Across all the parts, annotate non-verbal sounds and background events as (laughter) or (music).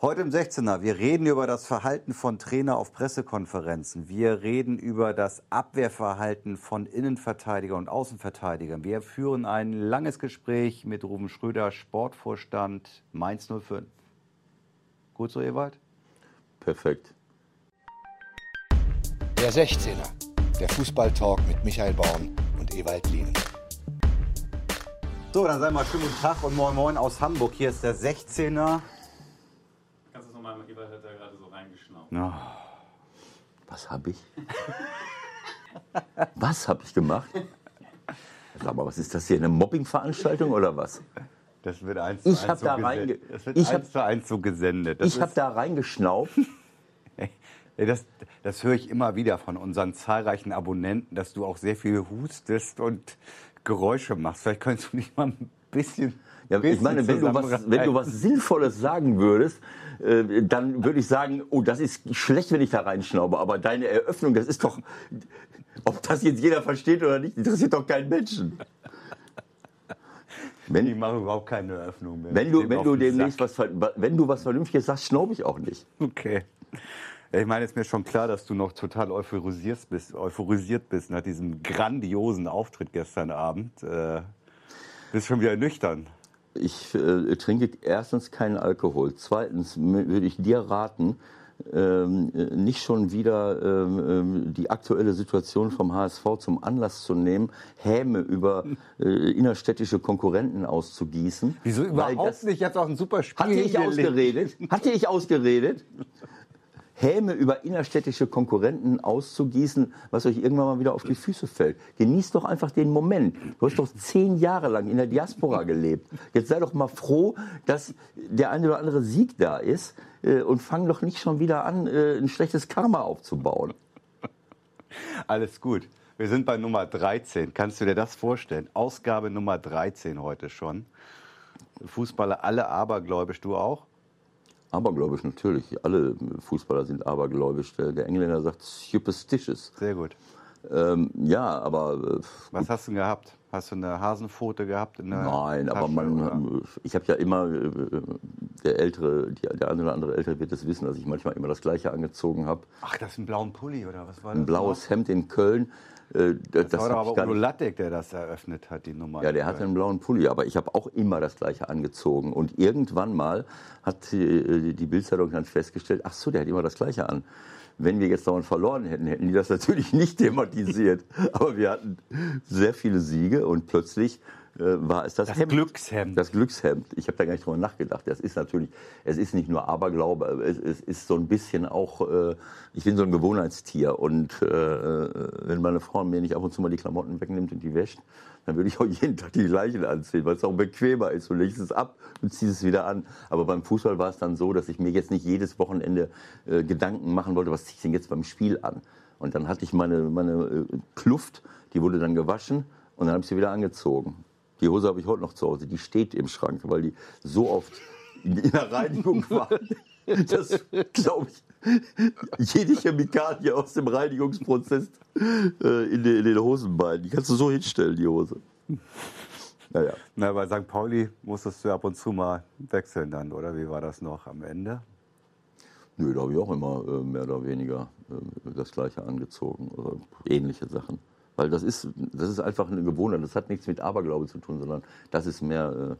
Heute im 16er, wir reden über das Verhalten von Trainer auf Pressekonferenzen. Wir reden über das Abwehrverhalten von Innenverteidigern und Außenverteidigern. Wir führen ein langes Gespräch mit Ruben Schröder, Sportvorstand Mainz 05. Gut so, Ewald? Perfekt. Der 16er, der Fußballtalk mit Michael Baum und Ewald Lien. So, dann sei mal schönen guten Tag und moin moin aus Hamburg. Hier ist der 16er. Ewald hat da gerade so reingeschnaubt. Oh. Was habe ich? (laughs) was habe ich gemacht? Sag mal, was ist das hier? Eine Mobbingveranstaltung oder was? Das wird eins zu Ich eins so da gesendet. reinge- Das wird ich eins hab- zu eins so gesendet. Das ich habe da reingeschnaubt. (laughs) Ey, Das, das höre ich immer wieder von unseren zahlreichen Abonnenten, dass du auch sehr viel hustest und Geräusche machst. Vielleicht könntest du nicht mal ein bisschen. Ja, ich meine, wenn du, was, wenn du was Sinnvolles sagen würdest, äh, dann würde ich sagen, oh, das ist schlecht, wenn ich da reinschnaube. Aber deine Eröffnung, das ist doch, ob das jetzt jeder versteht oder nicht, interessiert doch keinen Menschen. Ich Wenn, mache überhaupt keine Eröffnung mehr. wenn du, wenn du demnächst was, wenn du was Vernünftiges sagst, schnaube ich auch nicht. Okay. Ich meine, ist mir schon klar, dass du noch total euphorisiert bist, euphorisiert bist nach diesem grandiosen Auftritt gestern Abend. Äh, bist schon wieder nüchtern. Ich äh, trinke erstens keinen Alkohol. Zweitens würde ich dir raten, ähm, äh, nicht schon wieder ähm, ähm, die aktuelle Situation vom HSV zum Anlass zu nehmen, Häme über äh, innerstädtische Konkurrenten auszugießen. Wieso überhaupt nicht? Ich habe auch ein super Spiel Hatte ich ausgeredet? Hatte ich ausgeredet? Häme über innerstädtische Konkurrenten auszugießen, was euch irgendwann mal wieder auf die Füße fällt. Genießt doch einfach den Moment. Du hast doch zehn Jahre lang in der Diaspora gelebt. Jetzt sei doch mal froh, dass der eine oder andere Sieg da ist äh, und fang doch nicht schon wieder an, äh, ein schlechtes Karma aufzubauen. Alles gut. Wir sind bei Nummer 13. Kannst du dir das vorstellen? Ausgabe Nummer 13 heute schon. Fußballer alle abergläubisch, du auch? Abergläubisch natürlich. Alle Fußballer sind abergläubisch. Der, der Engländer sagt superstitious. Sehr gut. Ähm, ja, aber äh, Was hast du denn gehabt? Hast du eine Hasenpfote gehabt? In der Nein, aber Tasche, oder? man, ich habe ja immer, äh, der ältere, der eine oder andere Ältere wird es wissen, dass ich manchmal immer das Gleiche angezogen habe. Ach, das ist ein blauen Pulli, oder was war das? Ein blaues Hemd in Köln. Äh, das Das war aber Udo Lattek, der das eröffnet hat, die Nummer. ja, der hatte einen blauen Pulli, aber ich habe auch immer das Gleiche angezogen. Und irgendwann mal hat äh, die Bildzeitung dann festgestellt, ach so, der hat immer das Gleiche an. Wenn wir jetzt dauernd verloren hätten, hätten die das (laughs) natürlich nicht thematisiert. Aber wir hatten sehr viele Siege und plötzlich war es das, Das Hemd. Glückshemd. Das Glückshemd. Ich habe da gar nicht drüber nachgedacht. Das ist natürlich, es ist nicht nur Aberglaube, es, es ist so ein bisschen auch, äh, ich bin so ein Gewohnheitstier. Und äh, wenn meine Frau mir nicht ab und zu mal die Klamotten wegnimmt und die wäscht, dann würde ich auch jeden Tag die gleichen anziehen, weil es auch bequemer ist. Du legst es ab und ziehst es wieder an. Aber beim Fußball war es dann so, dass ich mir jetzt nicht jedes Wochenende äh, Gedanken machen wollte, was ziehe ich denn jetzt beim Spiel an? Und dann hatte ich meine, meine äh, Kluft, die wurde dann gewaschen und dann habe ich sie wieder angezogen. Die Hose habe ich heute noch zu Hause, die steht im Schrank, weil die so oft in, der Reinigung war. Das glaube ich, jede Chemikalie aus dem Reinigungsprozess äh, in, den, in den Hosenbeinen, die kannst du so hinstellen, die Hose. Naja, Na, bei St. Pauli musstest du ab und zu mal wechseln dann, oder? Wie war das noch am Ende? nö, da habe ich auch immer äh, mehr oder weniger äh, das Gleiche angezogen oder ähnliche Sachen. Weil das ist, das ist einfach eine Gewohnheit. Das hat nichts mit Aberglaube zu tun, sondern das ist mehr,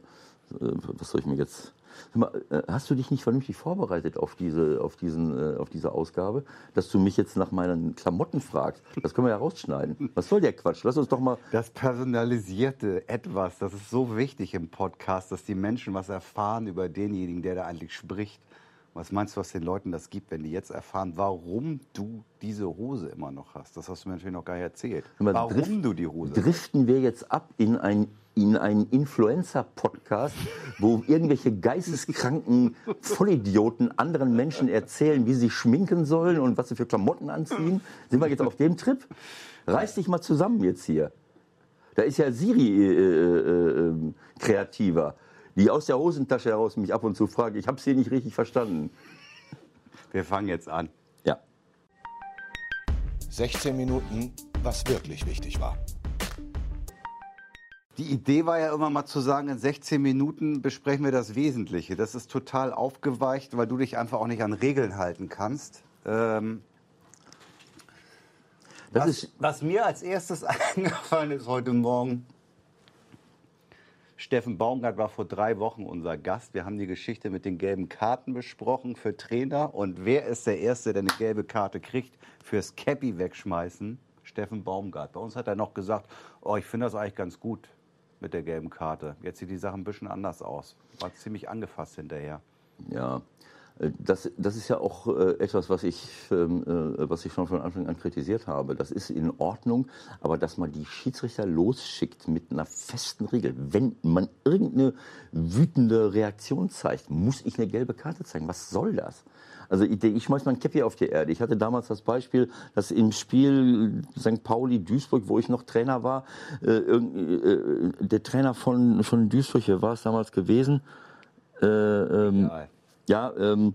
äh, äh, was soll ich mir jetzt. Mal, äh, hast du dich nicht vernünftig vorbereitet auf diese, auf, diesen, äh, auf diese Ausgabe, dass du mich jetzt nach meinen Klamotten fragst? Das können wir ja rausschneiden. Was soll der Quatsch? Lass uns doch mal. Das personalisierte Etwas, das ist so wichtig im Podcast, dass die Menschen was erfahren über denjenigen, der da eigentlich spricht. Was meinst du, was den Leuten das gibt, wenn die jetzt erfahren, warum du diese Hose immer noch hast? Das hast du mir natürlich noch gar nicht erzählt. Mal, Warum drift- du die Hose hast. Driften wir jetzt ab in ein in einen Influencer-Podcast, wo irgendwelche geisteskranken Vollidioten anderen Menschen erzählen, wie sie schminken sollen und was sie für Klamotten anziehen. Sind wir jetzt auf dem Trip? Reiß dich mal zusammen jetzt hier. Da ist ja Siri äh, äh, äh, kreativer, die aus der Hosentasche heraus mich ab und zu fragt, ich habe sie nicht richtig verstanden. Wir fangen jetzt an. Ja. 16 Minuten, was wirklich wichtig war. Die Idee war ja immer mal zu sagen, in 16 Minuten besprechen wir das Wesentliche. Das ist total aufgeweicht, weil du dich einfach auch nicht an Regeln halten kannst. Ähm, was, was, mir als erstes (laughs) eingefallen ist heute Morgen, Steffen Baumgart war vor drei Wochen unser Gast. Wir haben die Geschichte mit den gelben Karten besprochen für Trainer. Und wer ist der Erste, der eine gelbe Karte kriegt fürs Cappy wegschmeißen? Steffen Baumgart. Bei uns hat er noch gesagt, oh, ich finde das eigentlich ganz gut mit der gelben Karte. Jetzt sieht die Sache ein bisschen anders aus. War ziemlich angefasst hinterher. Ja, das, das ist ja auch äh, etwas, was ich, ähm, äh, was ich schon von Anfang an kritisiert habe. Das ist in Ordnung, aber dass man die Schiedsrichter losschickt mit einer festen Regel, wenn man irgendeine wütende Reaktion zeigt, muss ich eine gelbe Karte zeigen. Was soll das? Also ich, ich schmeiß mein Käppi auf die Erde. Ich hatte damals das Beispiel, dass im Spiel St. Pauli Duisburg, wo ich noch Trainer war, äh, äh, der Trainer von, von Duisburg, wer war es damals gewesen? Äh, ähm, ja, ähm,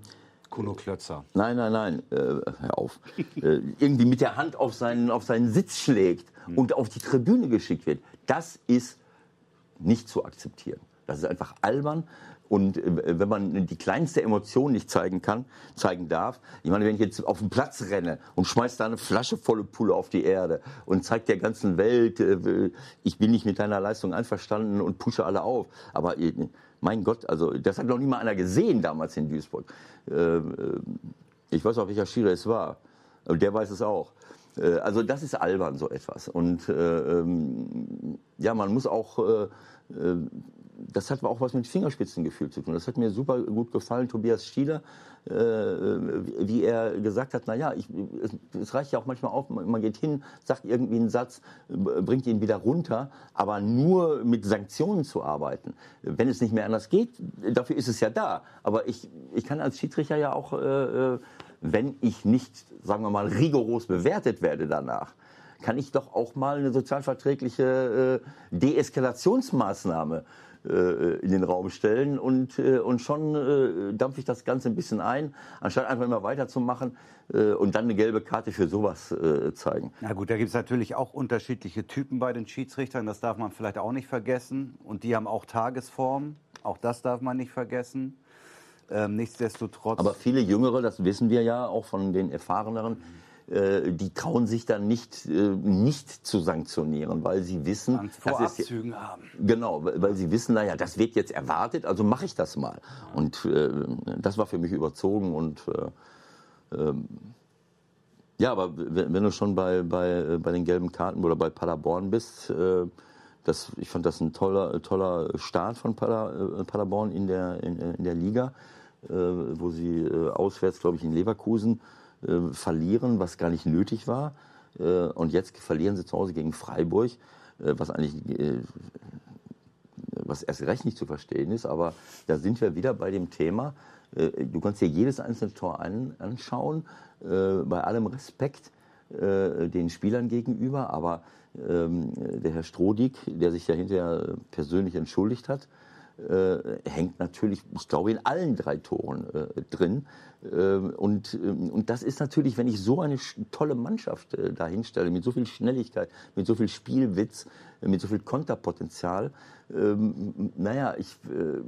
Kuno Klötzer. Nein, nein, nein, äh, hör auf. äh, irgendwie mit der Hand auf seinen, auf seinen Sitz schlägt hm. und auf die Tribüne geschickt wird. Das ist nicht zu akzeptieren. Das ist einfach albern. Und äh, wenn man die kleinste Emotion nicht zeigen kann, zeigen darf, ich meine, wenn ich jetzt auf den Platz renne und schmeiß da eine Flasche volle Pulle auf die Erde und zeige der ganzen Welt, äh, ich bin nicht mit deiner Leistung einverstanden und pushe alle auf. Aber äh, mein Gott, also das hat noch nie mal einer gesehen damals in Duisburg. Ich weiß auch, welcher Schiri es war. Der weiß es auch. Also das ist albern, so etwas. Und ähm, ja, man muss auch das hat auch was mit Fingerspitzengefühl zu tun. Das hat mir super gut gefallen, Tobias Stieler, äh, wie er gesagt hat, naja, ich, es, es reicht ja auch manchmal auf, man geht hin, sagt irgendwie einen Satz, bringt ihn wieder runter, aber nur mit Sanktionen zu arbeiten, wenn es nicht mehr anders geht, dafür ist es ja da. Aber ich, ich kann als Schiedsrichter ja auch, äh, äh wenn ich nicht, sagen wir mal, rigoros bewertet werde danach, kann ich doch auch mal eine sozialverträgliche äh, Deeskalationsmaßnahme in den Raum stellen und, äh, und schon äh, dampfe ich das Ganze ein bisschen ein, anstatt einfach immer weiterzumachen und dann eine gelbe Karte für sowas zeigen. Na gut, da gibt es natürlich auch unterschiedliche Typen bei den Schiedsrichtern, das darf man vielleicht auch nicht vergessen. Und die haben auch Tagesform, auch das darf man nicht vergessen. Ähm, nichtsdestotrotz. Aber viele Jüngere, das wissen wir ja auch von den erfahreneren, äh, die trauen sich dann nicht, äh, nicht zu sanktionieren, weil sie wissen, Angst vor das Abzügen ist, haben. Genau, weil sie wissen, naja, das wird jetzt erwartet, also mache ich das mal. Und äh, das war für mich überzogen und äh, ähm, ja, aber wenn du schon bei, bei, bei den gelben Karten oder bei Paderborn bist, äh, das, ich fand das ein toller, toller Start von Pader, äh, Paderborn in der, in, in der Liga, äh, wo sie äh, auswärts, glaube ich, in Leverkusen äh, verlieren, was gar nicht nötig war. Äh, und jetzt verlieren sie zu Hause gegen Freiburg, äh, was eigentlich äh, was erst recht nicht zu verstehen ist. Aber da sind wir wieder bei dem Thema. Äh, du kannst dir jedes einzelne Tor an, anschauen, äh, bei allem Respekt den Spielern gegenüber. Aber ähm, der Herr Strodig, der sich ja hinterher persönlich entschuldigt hat, hängt natürlich, ich glaube, in allen drei Toren äh, drin. Äh, und, ähm, und das ist natürlich, wenn ich so eine tolle Mannschaft äh, dahinstelle, mit so viel Schnelligkeit, mit so viel Spielwitz, mit so viel Konterpotenzial, ähm, naja, ich äh,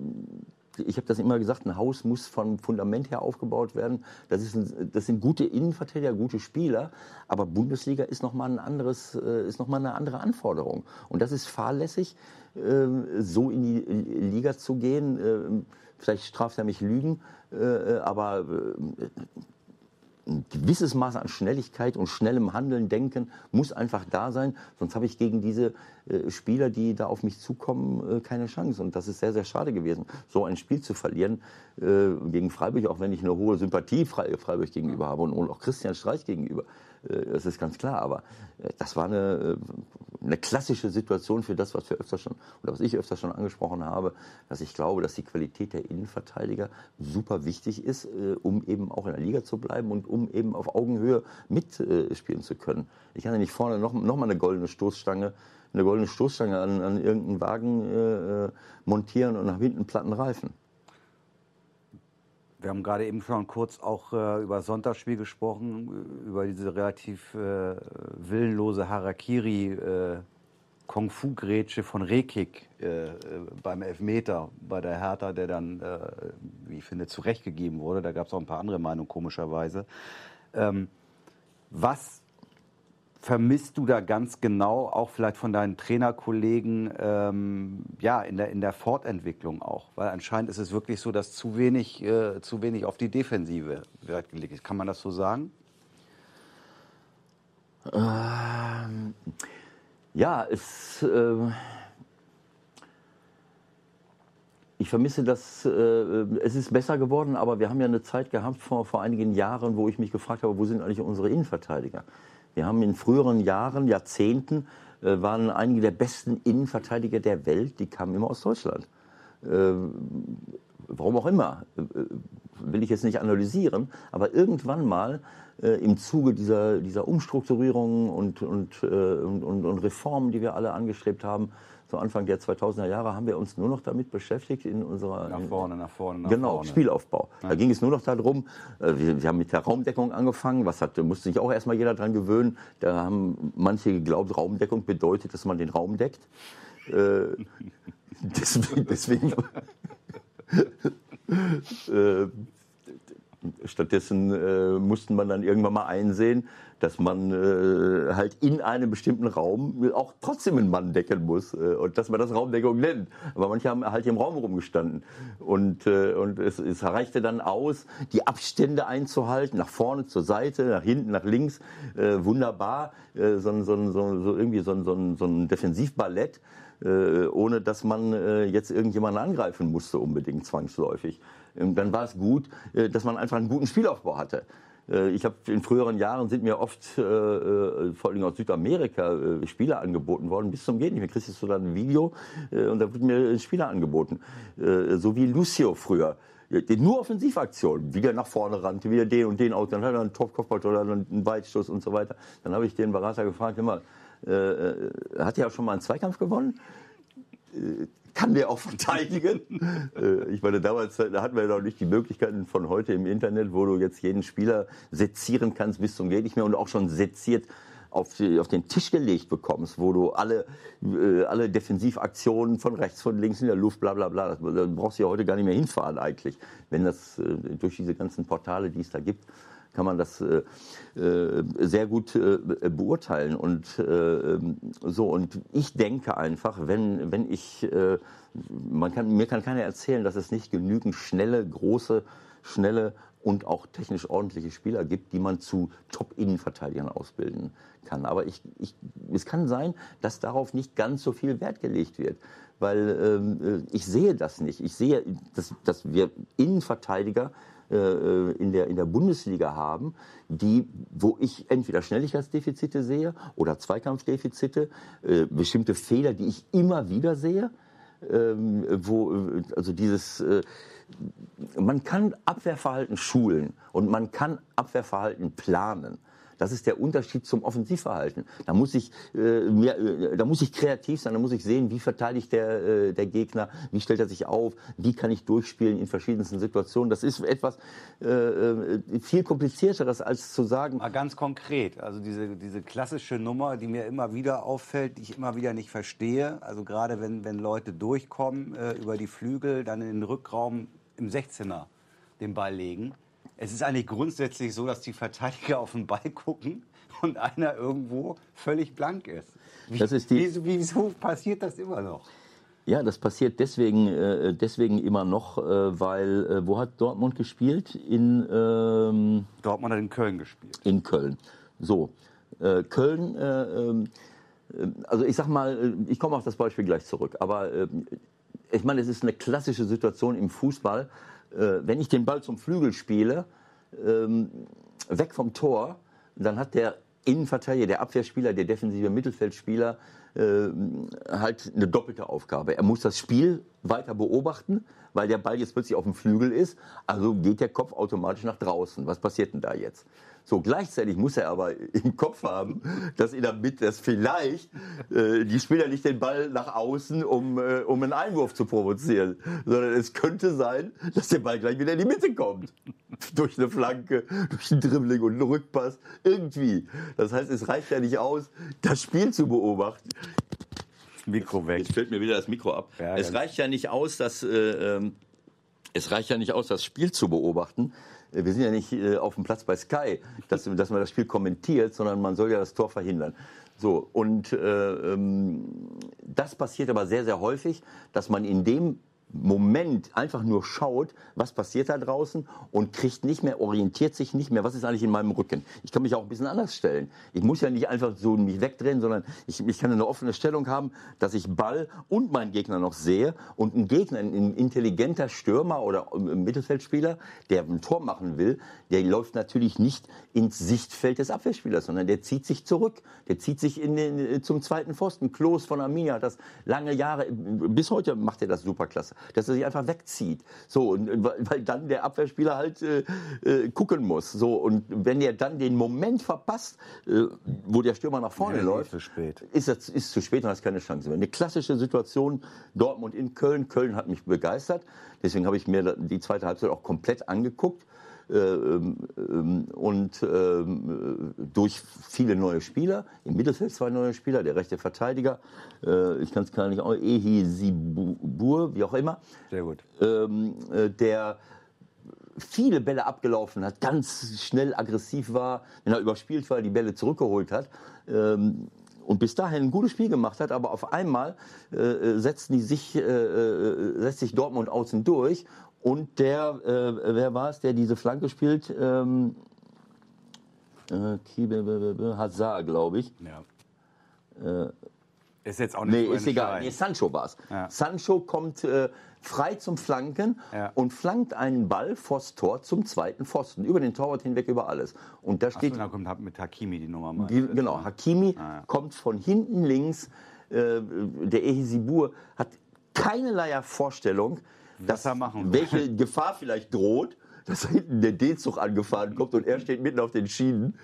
ich habe das immer gesagt, ein Haus muss vom Fundament her aufgebaut werden. Das, ist ein, das sind gute Innenverteidiger, gute Spieler, aber Bundesliga ist nochmal ein anderes, äh, ist noch mal eine andere Anforderung. Und das ist fahrlässig, äh, so in die Liga zu gehen. Äh, vielleicht straft er mich Lügen, aber ein gewisses Maß an Schnelligkeit und schnellem Handeln, Denken muss einfach da sein. Sonst habe ich gegen diese äh, Spieler, die da auf mich zukommen, äh, keine Chance. Und das ist sehr, sehr schade gewesen, so ein Spiel zu verlieren äh, gegen Freiburg, auch wenn ich eine hohe Sympathie Freiburg gegenüber habe und, und auch Christian Streich gegenüber. Äh, das ist ganz klar. Aber äh, das war eine, äh, eine klassische Situation für das, was wir öfter schon oder was ich öfter schon angesprochen habe, dass ich glaube, dass die Qualität der Innenverteidiger super wichtig ist, um eben auch in der Liga zu bleiben und um eben auf Augenhöhe mitspielen zu können. Ich kann ja nicht vorne noch, noch mal eine goldene Stoßstange eine goldene Stoßstange an, an irgendeinen Wagen äh, montieren und nach hinten platten Reifen. Wir haben gerade eben schon kurz auch äh, über Sonntagsspiel gesprochen, über diese relativ äh, willenlose Harakiri, äh, Kung-Fu-Grätsche von Rekik äh, beim Elfmeter bei der Hertha, der dann, äh, wie ich finde, zurechtgegeben wurde. Da gab es auch ein paar andere Meinungen, komischerweise. Ähm, was vermisst du da ganz genau, auch vielleicht von deinen Trainerkollegen, ähm, ja, in der, in der Fortentwicklung auch? Weil anscheinend ist es wirklich so, dass zu wenig, äh, zu wenig auf die Defensive Wert gelegt ist. Kann man das so sagen? Ähm, ja, es. Äh, ich vermisse das, äh, es ist besser geworden, aber wir haben ja eine Zeit gehabt vor, vor einigen Jahren, wo ich mich gefragt habe, wo sind eigentlich unsere Innenverteidiger? Wir haben in früheren Jahren, Jahrzehnten, äh, waren einige der besten Innenverteidiger der Welt, die kamen immer aus Deutschland. Äh, warum auch immer, äh, will ich jetzt nicht analysieren, aber irgendwann mal äh, im Zuge dieser, dieser Umstrukturierungen und, und, äh, und, und, Reformen, die wir alle angestrebt haben, so Anfang der 2000er Jahre haben wir uns nur noch damit beschäftigt in unserer nach vorne, nach vorne, nach genau vorne. Spielaufbau. Ja. Da ging es nur noch darum. Äh, wir, wir, haben mit der Raumdeckung angefangen. Was hat musste sich auch erstmal jeder dran gewöhnen. Da haben manche geglaubt, Raumdeckung bedeutet, dass man den Raum deckt. Äh, (laughs) deswegen, deswegen (laughs) äh, stattdessen äh, mussten man dann irgendwann mal einsehen, dass man äh, halt in einem bestimmten Raum auch trotzdem einen Mann decken muss äh, und dass man das Raumdeckung nennt. Aber manche haben halt im Raum rumgestanden und, äh, und es, es reichte dann aus, die Abstände einzuhalten, nach vorne, zur Seite, nach hinten, nach links, äh, wunderbar, äh, so, so, so, so irgendwie so, so, so ein Defensivballett. Äh, ohne dass man äh, jetzt irgendjemanden angreifen musste unbedingt zwangsläufig. Ähm, dann war es gut, äh, dass man einfach einen guten Spielaufbau hatte. Ich habe in früheren Jahren sind mir oft, äh, vor allem aus Südamerika, äh, Spieler angeboten worden, bis zum Gehen nicht mehr. Kriegst du dann ein Video äh, und da wird mir Spieler angeboten. So wie Lucio früher. Nur Offensivaktionen, wie der nach vorne rannte, wie der den und den aus, dann hat er einen Top-Kopfball oder einen Weitstoß und so weiter. Dann habe ich den Berater gefragt, immer, äh, hat er auch schon mal einen Zweikampf gewonnen? kann der auch (laughs) verteidigen. Äh, ich meine, damals da hatten wir noch nicht die Möglichkeiten von heute im Internet, wo du jetzt jeden Spieler sezieren kannst bis zum geht nicht mehr und auch schon seziert auf, die, auf, den Tisch gelegt bekommst, wo du alle, äh, alle Defensivaktionen von rechts, von links in der Luft, bla bla bla, da brauchst du ja heute gar nicht mehr hinfahren eigentlich, wenn das äh, durch diese ganzen Portale, die es da gibt, kann man das äh, äh, sehr gut äh, beurteilen. Und äh, so, und ich denke einfach, wenn, wenn ich, äh, man kann, mir kann keiner erzählen, dass es nicht genügend schnelle, große, schnelle und auch technisch ordentliche Spieler gibt, die man zu Top-Innenverteidigern ausbilden kann. Aber ich, ich, es kann sein, dass darauf nicht ganz so viel Wert gelegt wird. Weil ähm, ich sehe das nicht. Ich sehe, dass, dass wir Innenverteidiger äh, in, der, in der Bundesliga haben, die, wo ich entweder Schnelligkeitsdefizite sehe oder Zweikampfdefizite, äh, bestimmte Fehler, die ich immer wieder sehe, ähm, wo, also dieses, äh, man kann Abwehrverhalten schulen und man kann Abwehrverhalten planen. Das ist der Unterschied zum Offensivverhalten. Da muss ich, äh, mehr, äh, da muss ich kreativ sein, da muss ich sehen, wie verteidigt der, äh, der Gegner, wie stellt er sich auf, wie kann ich durchspielen in verschiedensten Situationen. Das ist etwas äh, äh viel komplizierteres als zu sagen. Mal ganz konkret, also diese, diese klassische Nummer, die mir immer wieder auffällt, die ich immer wieder nicht verstehe. Also gerade wenn, wenn Leute durchkommen äh, über die Flügel, dann in den Rückraum im 16er den Ball legen es ist eigentlich grundsätzlich so, dass die Verteidiger auf den Ball gucken und einer irgendwo völlig blank ist. Wie, das ist die, wieso, passiert das immer noch? Ja, das passiert deswegen, äh, deswegen immer noch, äh, weil äh, wo hat Dortmund gespielt? In ähm, Dortmund hat in Köln gespielt. In Köln. So, äh, Köln. Äh, ähm, äh, also ich sag mal, ich komme auf das Beispiel gleich zurück. Aber ich meine, es ist eine klassische Situation im Fußball wenn ich den Ball zum Flügel spiele, ähm, weg vom Tor, dann hat der Innenverteidiger, der Abwehrspieler, der defensive Mittelfeldspieler äh, halt eine doppelte Aufgabe. Er muss das Spiel weiter beobachten, weil der Ball jetzt plötzlich auf dem Flügel ist. Also geht der Kopf automatisch nach draußen. Was passiert denn da jetzt? So, gleichzeitig muss er aber (laughs) im Kopf haben, dass in der Mitte, dass vielleicht äh, die Spieler nicht den Ball nach außen, um, äh, um einen Einwurf zu provozieren, sondern es könnte sein, dass der Ball gleich wieder in die Mitte kommt. (laughs) durch eine Flanke, durch ein Dribbling und einen Rückpass, irgendwie. Das heißt, es reicht ja nicht aus, das Spiel zu beobachten. Mikro weg. Jetzt fällt mir wieder das Mikro ab. Ja, es reicht ja nicht aus, dass äh, ähm, es reicht ja nicht aus, das Spiel zu beobachten. Äh, Wir sind ja nicht äh, auf dem Platz bei Sky, dass, dass man das Spiel kommentiert, sondern man soll ja das Tor verhindern. So, und äh, ähm, das passiert aber sehr, sehr häufig, dass man in dem Moment einfach nur schaut, was passiert da draußen und kriegt nicht mehr, orientiert sich nicht mehr, was ist eigentlich in meinem Rücken. Ich kann mich auch ein bisschen anders stellen. Ich muss ja nicht einfach so mich wegdrehen, sondern ich, ich kann eine offene Stellung haben, dass ich Ball und meinen Gegner noch sehe und ein Gegner, ein intelligenter Stürmer oder ähm, Mittelfeldspieler, der ein Tor machen will, der läuft natürlich nicht ins Sichtfeld des Abwehrspielers, sondern der zieht sich zurück. Der zieht sich in den, zum zweiten Pfosten. Klos von Arminia hat das lange Jahre, bis heute macht er das superklasse, dass er sich einfach wegzieht. So, und, weil, dann der Abwehrspieler halt äh, äh, gucken muss. So, und wenn er dann den Moment verpasst, äh, wo der Stürmer nach vorne Ja, nee, läuft, zu spät. ist es ist zu spät und hast keine Chance mehr. Eine klassische Situation Dortmund in Köln. Köln hat mich begeistert. Deswegen habe ich mir die zweite Halbzeit auch komplett angeguckt. Äh, ähm, ähm, und ähm, äh, durch viele neue Spieler, im Mittelfeld zwei neue Spieler, der rechte Verteidiger, äh, ich kann es gar nicht, Ehi Sibur, wie auch immer, Sehr gut. der viele Bälle abgelaufen hat, ganz schnell aggressiv war, wenn er überspielt war, die Bälle zurückgeholt hat. Und bis dahin ein gutes Spiel gemacht hat, aber auf einmal äh, setzten die sich, äh, setzt sich Dortmund außen durch und der, äh, wer war es, der diese Flanke spielt? Ähm, äh, Hazard, glaube ich. Ja. ist jetzt auch nicht Nee, so ist egal. Nee. Sancho war's. Ja. Sancho kommt äh, frei zum Flanken Ja. und flankt einen Ball vors Tor zum zweiten Pfosten. Über den Torwart hinweg, über alles. Und da steht, da kommt mit Hakimi die Nummer mal. die, genau, Hakimi Ah, ja. kommt von hinten links. Äh, der Ehisibur hat keinerlei Vorstellung, dass, er machen will. welche Gefahr vielleicht droht. Dass da hinten der D-Zug angefahren kommt und er steht mitten auf den Schienen.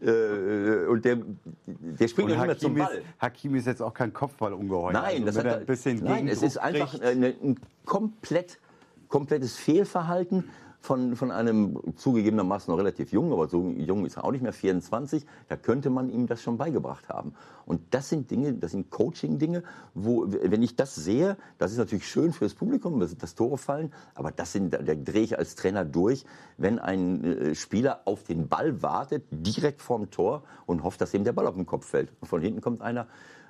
Äh, und der, der springt Und nicht mehr zum Ball. ist, Hakimi ist jetzt auch kein Kopfballungeheuer. Nein, also das hat er ein bisschen nein, es ist einfach eine, ein komplett, komplettes Fehlverhalten von, von einem zugegebenermaßen noch relativ jung, aber so jung ist er auch nicht mehr, 24. Da könnte man ihm das schon beigebracht haben. Und das sind Dinge, das sind Coaching-Dinge, wo, wenn ich das sehe, das ist natürlich schön fürs Publikum, dass, dass Tore fallen, aber das sind, da drehe ich als Trainer durch, wenn ein äh, Spieler auf den Ball wartet, direkt vorm Tor und hofft, dass ihm der Ball auf den Kopf fällt. Von hinten kommt einer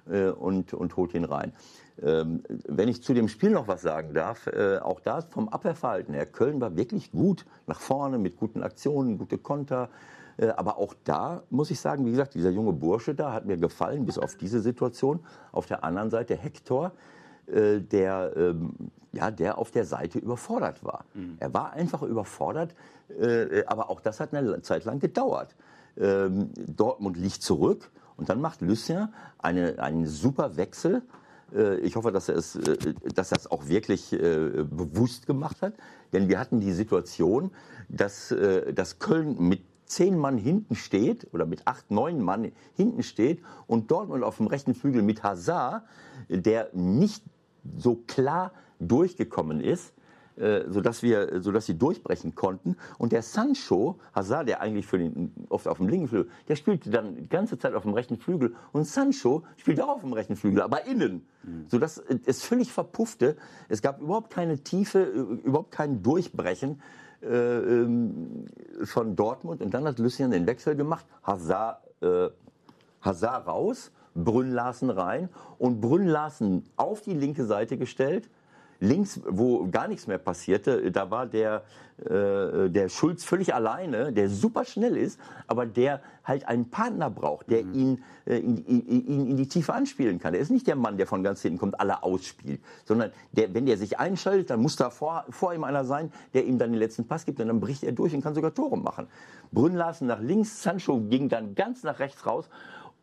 äh, und, und holt ihn rein. Ähm, wenn ich zu dem Spiel noch was sagen darf, äh, auch da vom Abwehrverhalten her, Köln war wirklich gut nach vorne mit guten Aktionen, gute Konter. Äh, aber auch da muss ich sagen, wie gesagt, dieser junge Bursche da hat mir gefallen, bis auf diese Situation. Auf der anderen Seite Hector, äh, der, ähm, ja, der auf der Seite überfordert war. Er war einfach überfordert, äh, aber auch das hat eine Zeit lang gedauert. Ähm, Dortmund liegt zurück und dann macht Lucien eine, einen super Wechsel. Äh, Ich hoffe, dass er es, äh, dass es auch wirklich äh, bewusst gemacht hat. Denn wir hatten die Situation, dass, dass Köln mit zehn Mann hinten steht oder mit acht, neun Mann hinten steht und Dortmund auf dem rechten Flügel mit Hazard, der nicht so klar durchgekommen ist, äh, sodass wir, sodass sie durchbrechen konnten. Und der Sancho, Hazard, der eigentlich für den, oft auf dem linken Flügel, der spielte dann die ganze Zeit auf dem rechten Flügel. Und Sancho spielt auch auf dem rechten Flügel, aber innen. Sodass es völlig verpuffte. Es gab überhaupt keine Tiefe, äh, überhaupt kein Durchbrechen äh, ähm, von Dortmund. Und dann hat Lucien den Wechsel gemacht. Hazard, äh, Hazard raus, Brünn Larsen rein und Brünn Larsen auf die linke Seite gestellt. Links, wo gar nichts mehr passierte, da war der, äh, der Schulz völlig alleine, der super schnell ist, aber der halt einen Partner braucht, der ihn, äh, in, in, in, in die Tiefe anspielen kann. Er ist nicht der Mann, der von ganz hinten kommt, alle ausspielt, sondern der, wenn der sich einschaltet, dann muss da vor, vor ihm einer sein, der ihm dann den letzten Pass gibt und dann bricht er durch und kann sogar Tore machen. Brünn Larsen nach links, Sancho ging dann ganz nach rechts raus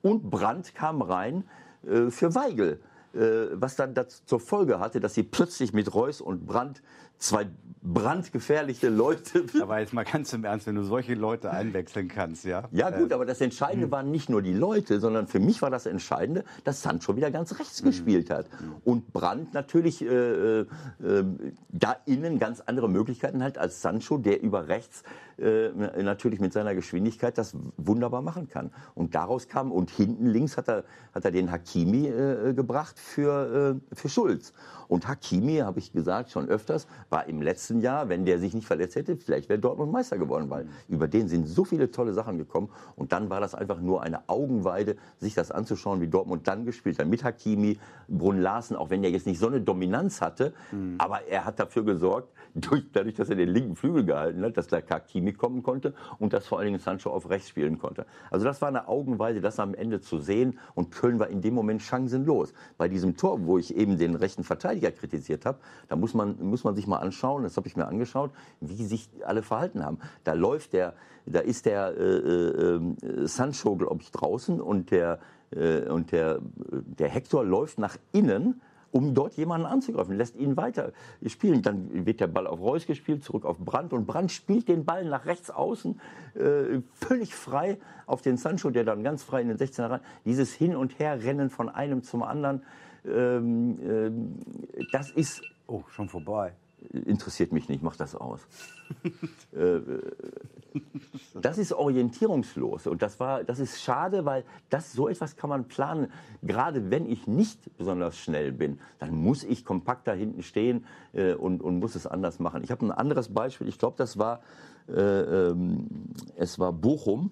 und Brandt kam rein äh, für Weigel. Äh, was dann dazu zur Folge hatte, dass sie plötzlich mit Reus und Brandt zwei brandgefährliche Leute. (laughs) (laughs) Aber jetzt mal ganz im Ernst, wenn du solche Leute einwechseln kannst, ja? Ja gut, Äh, aber das Entscheidende hm. waren nicht nur die Leute, sondern für mich war das Entscheidende, dass Sancho wieder ganz rechts Hm. gespielt hat. Und Brandt natürlich äh, äh, da innen ganz andere Möglichkeiten hat als Sancho, der über rechts äh, natürlich mit seiner Geschwindigkeit das wunderbar machen kann. Und daraus kam, und hinten links hat er, hat er den Hakimi äh, gebracht für, äh, für Schulz. Und Hakimi, habe ich gesagt schon öfters, war im letzten Jahr, wenn der sich nicht verletzt hätte, vielleicht wäre Dortmund Meister geworden, weil über den sind so viele tolle Sachen gekommen. Und dann war das einfach nur eine Augenweide, sich das anzuschauen, wie Dortmund dann gespielt hat. Mit Hakimi, Brunn Larsen, auch wenn er jetzt nicht so eine Dominanz hatte, aber er hat dafür gesorgt, (laughs) durch, dadurch, dass er den linken Flügel gehalten hat, dass da Hakimi kommen konnte und dass vor allen Dingen Sancho auf rechts spielen konnte. Also das war eine Augenweise, das am Ende zu sehen. Und Köln war in dem Moment chancenlos. Bei diesem Tor, wo ich eben den rechten Verteidiger kritisiert habe, da muss man, muss man sich mal anschauen, das habe ich mir angeschaut, wie sich alle verhalten haben. Da läuft der, da ist der äh, äh, äh, Sancho, glaube ich, draußen und der, äh, und der, der Hector läuft nach innen um dort jemanden anzugreifen, lässt ihn weiter spielen. Dann wird der Ball auf Reus gespielt, zurück auf Brandt und Brandt spielt den Ball nach rechts außen äh, völlig frei auf den Sancho, der dann ganz frei in den 16er rein. Dieses Hin- und Herrennen von einem zum anderen, ähm, ähm, das ist Oh, schon vorbei. Interessiert mich nicht, mach das aus. (laughs) Äh, äh, das ist orientierungslos und das war, das ist schade, weil das so etwas kann man planen. Gerade wenn ich nicht besonders schnell bin, dann muss ich kompakt da hinten stehen äh, und, und muss es anders machen. Ich habe ein anderes Beispiel. Ich glaube, das war äh, ähm, es war Bochum.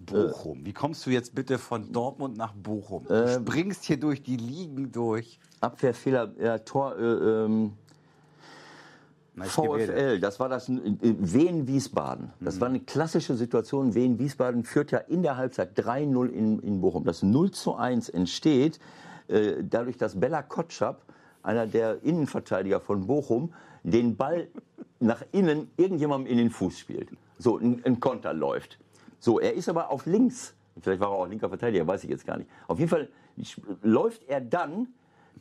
Bochum. Wie kommst du jetzt bitte von Dortmund nach Bochum? Du springst hier durch die Ligen durch. Abwehrfehler, ja, Tor. Äh, ähm, Na, ich gebe dir- VfL, das war das Wien-Wiesbaden. Das war eine klassische Situation. Wien-Wiesbaden führt ja in der Halbzeit 3-0 in, in Bochum. Das 0 zu 1 entsteht äh, dadurch, dass Bella Kotschap, einer der Innenverteidiger von Bochum, den Ball (laughs) nach innen irgendjemandem in den Fuß spielt. So, ein, ein Konter läuft. So, er ist aber auf links. Vielleicht war er auch linker Verteidiger, weiß ich jetzt gar nicht. Auf jeden Fall läuft er dann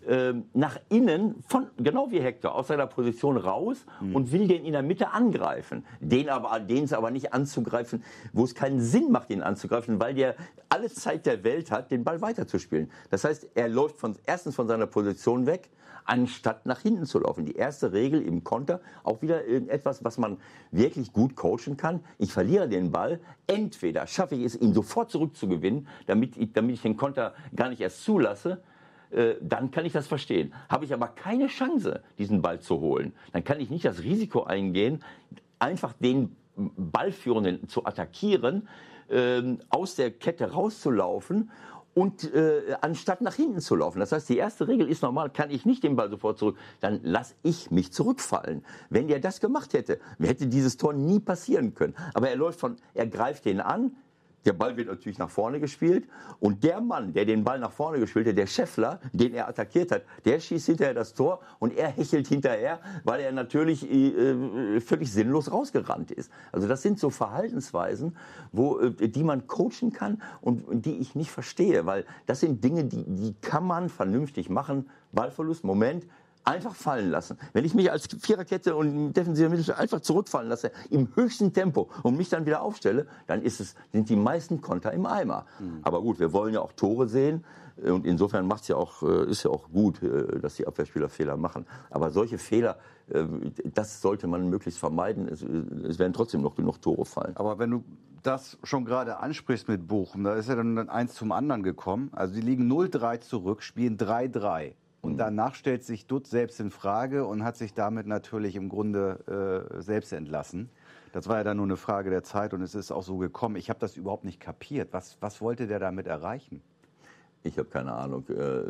ähm, nach innen, von, genau wie Hector, aus seiner Position raus und will den in der Mitte angreifen. Den aber, den es aber nicht anzugreifen, wo es keinen Sinn macht, ihn anzugreifen, weil der alle Zeit der Welt hat, den Ball weiterzuspielen. Das heißt, er läuft von, erstens von seiner Position weg, anstatt nach hinten zu laufen. Die erste Regel im Konter, auch wieder etwas, was man wirklich gut coachen kann. Ich verliere den Ball, entweder schaffe ich es, ihn sofort zurückzugewinnen, damit ich, damit ich den Konter gar nicht erst zulasse, äh, dann kann ich das verstehen. Habe ich aber keine Chance, diesen Ball zu holen, dann kann ich nicht das Risiko eingehen, einfach den Ballführenden zu attackieren, ähm, aus der Kette rauszulaufen und äh, anstatt nach hinten zu laufen. Das heißt, die erste Regel ist normal, kann ich nicht den Ball sofort zurück, dann lasse ich mich zurückfallen. Wenn der das gemacht hätte, hätte dieses Tor nie passieren können. Aber er läuft von, er greift den an, der Ball wird natürlich nach vorne gespielt und der Mann, der den Ball nach vorne gespielt hat, der Scheffler, den er attackiert hat, der schießt hinterher das Tor und er hechelt hinterher, weil er natürlich äh, völlig sinnlos rausgerannt ist. Also das sind so Verhaltensweisen, wo, äh, die man coachen kann und die ich nicht verstehe, weil das sind Dinge, die, die kann man vernünftig machen. Ballverlust, Moment, einfach fallen lassen. Wenn ich mich als Viererkette und defensiver Mittelstürmer einfach zurückfallen lasse, im höchsten Tempo und mich dann wieder aufstelle, dann ist es, sind die meisten Konter im Eimer. Aber gut, wir wollen ja auch Tore sehen. Und insofern macht's ja auch, äh, ist ja auch gut, äh, dass die Abwehrspieler Fehler machen. Aber solche Fehler, äh, das sollte man möglichst vermeiden. Es, es werden trotzdem noch genug Tore fallen. Aber wenn du das schon gerade ansprichst mit Bochum, da ist ja dann eins zum anderen gekommen. Also die liegen 0-3 zurück, spielen 3-3. Und danach stellt sich Dutt selbst in Frage und hat sich damit natürlich im Grunde äh, selbst entlassen. Das war ja dann nur eine Frage der Zeit und es ist auch so gekommen. Ich habe das überhaupt nicht kapiert. Was, was wollte der damit erreichen? Ich habe keine Ahnung. Äh,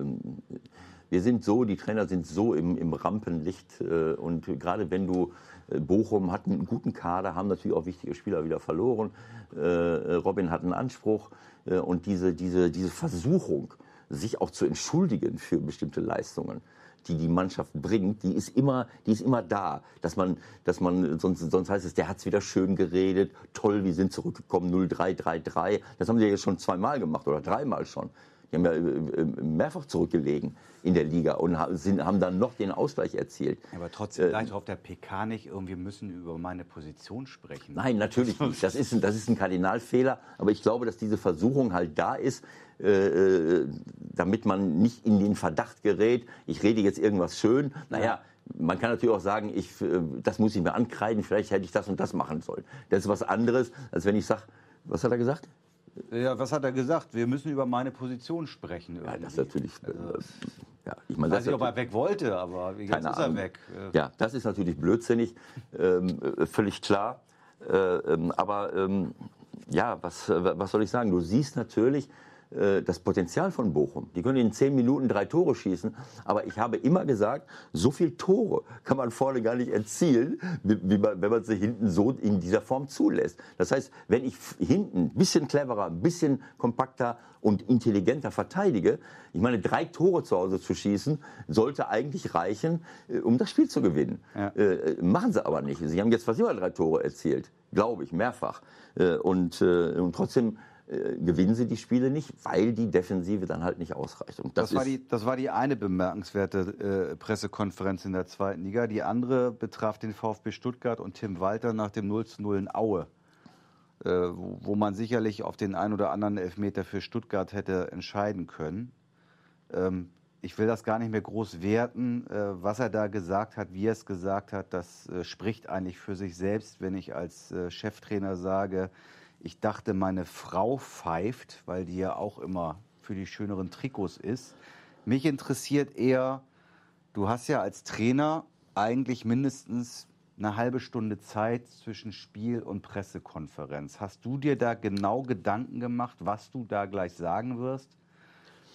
Wir sind so, die Trainer sind so im, im Rampenlicht. äh, Und gerade wenn du, äh, Bochum hat einen guten Kader, haben natürlich auch wichtige Spieler wieder verloren. Robin hat einen Anspruch. Und diese, diese, diese Versuchung, sich auch zu entschuldigen für bestimmte Leistungen, die die Mannschaft bringt, die ist immer, die ist immer da. Dass man, dass man, sonst, sonst heißt es, der hat's wieder schön geredet, toll, wir sind zurückgekommen, 0-3, 3-3. Das haben sie ja schon zweimal gemacht oder dreimal schon. Die haben ja äh, mehrfach zurückgelegen in der Liga und haben dann noch den Ausgleich erzielt. Aber trotzdem äh, auf der PK nicht, irgendwie müssen über meine Position sprechen. Nein, natürlich nicht. Das ist, ein, das ist ein Kardinalfehler. Aber ich glaube, dass diese Versuchung halt da ist, äh, äh damit man nicht in den Verdacht gerät, ich rede jetzt irgendwas schön. Naja, man kann natürlich auch sagen, ich, äh, das muss ich mir ankreiden, vielleicht hätte ich das und das machen sollen. Das ist was anderes, als wenn ich sage, was hat er gesagt? Ja, was hat er gesagt? Wir müssen über meine Position sprechen. Irgendwie. Ja, das ist natürlich. Also, äh, ja, ich meine, weiß nicht, ob er weg wollte, aber jetzt ist er Ahnung. weg. Ja, das ist natürlich blödsinnig, ähm, äh, völlig klar. Äh, ähm, aber ähm, ja, was, was soll ich sagen? Du siehst natürlich, äh, das Potenzial von Bochum. Die können in zehn Minuten drei Tore schießen. Aber ich habe immer gesagt, so viel Tore kann man vorne gar nicht erzielen, man, wenn man sie hinten so in dieser Form zulässt. Das heißt, wenn ich hinten ein bisschen cleverer, ein bisschen kompakter und intelligenter verteidige, ich meine, drei Tore zu Hause zu schießen, sollte eigentlich reichen, äh, um das Spiel zu gewinnen. Ja. Äh, machen sie aber nicht. Sie haben jetzt fast immer drei Tore erzielt, glaube ich, mehrfach. Äh, und, äh, und trotzdem äh, gewinnen sie die Spiele nicht, weil die Defensive dann halt nicht ausreicht. Und das, das war, die, das war die eine bemerkenswerte äh, Pressekonferenz in der zweiten Liga. Die andere betraf den VfB Stuttgart und Tim Walter nach dem 0 zu 0 in Aue, äh, wo, wo, man sicherlich auf den ein oder anderen Elfmeter für Stuttgart hätte entscheiden können. Ähm, ich will das gar nicht mehr groß werten, äh, was er da gesagt hat, wie er es gesagt hat. Das äh, spricht eigentlich für sich selbst, wenn ich als äh, Cheftrainer sage, ich dachte, meine Frau pfeift, weil die ja auch immer für die schöneren Trikots ist. Mich interessiert eher, du hast ja als Trainer eigentlich mindestens eine halbe Stunde Zeit zwischen Spiel und Pressekonferenz. Hast du dir da genau Gedanken gemacht, was du da gleich sagen wirst?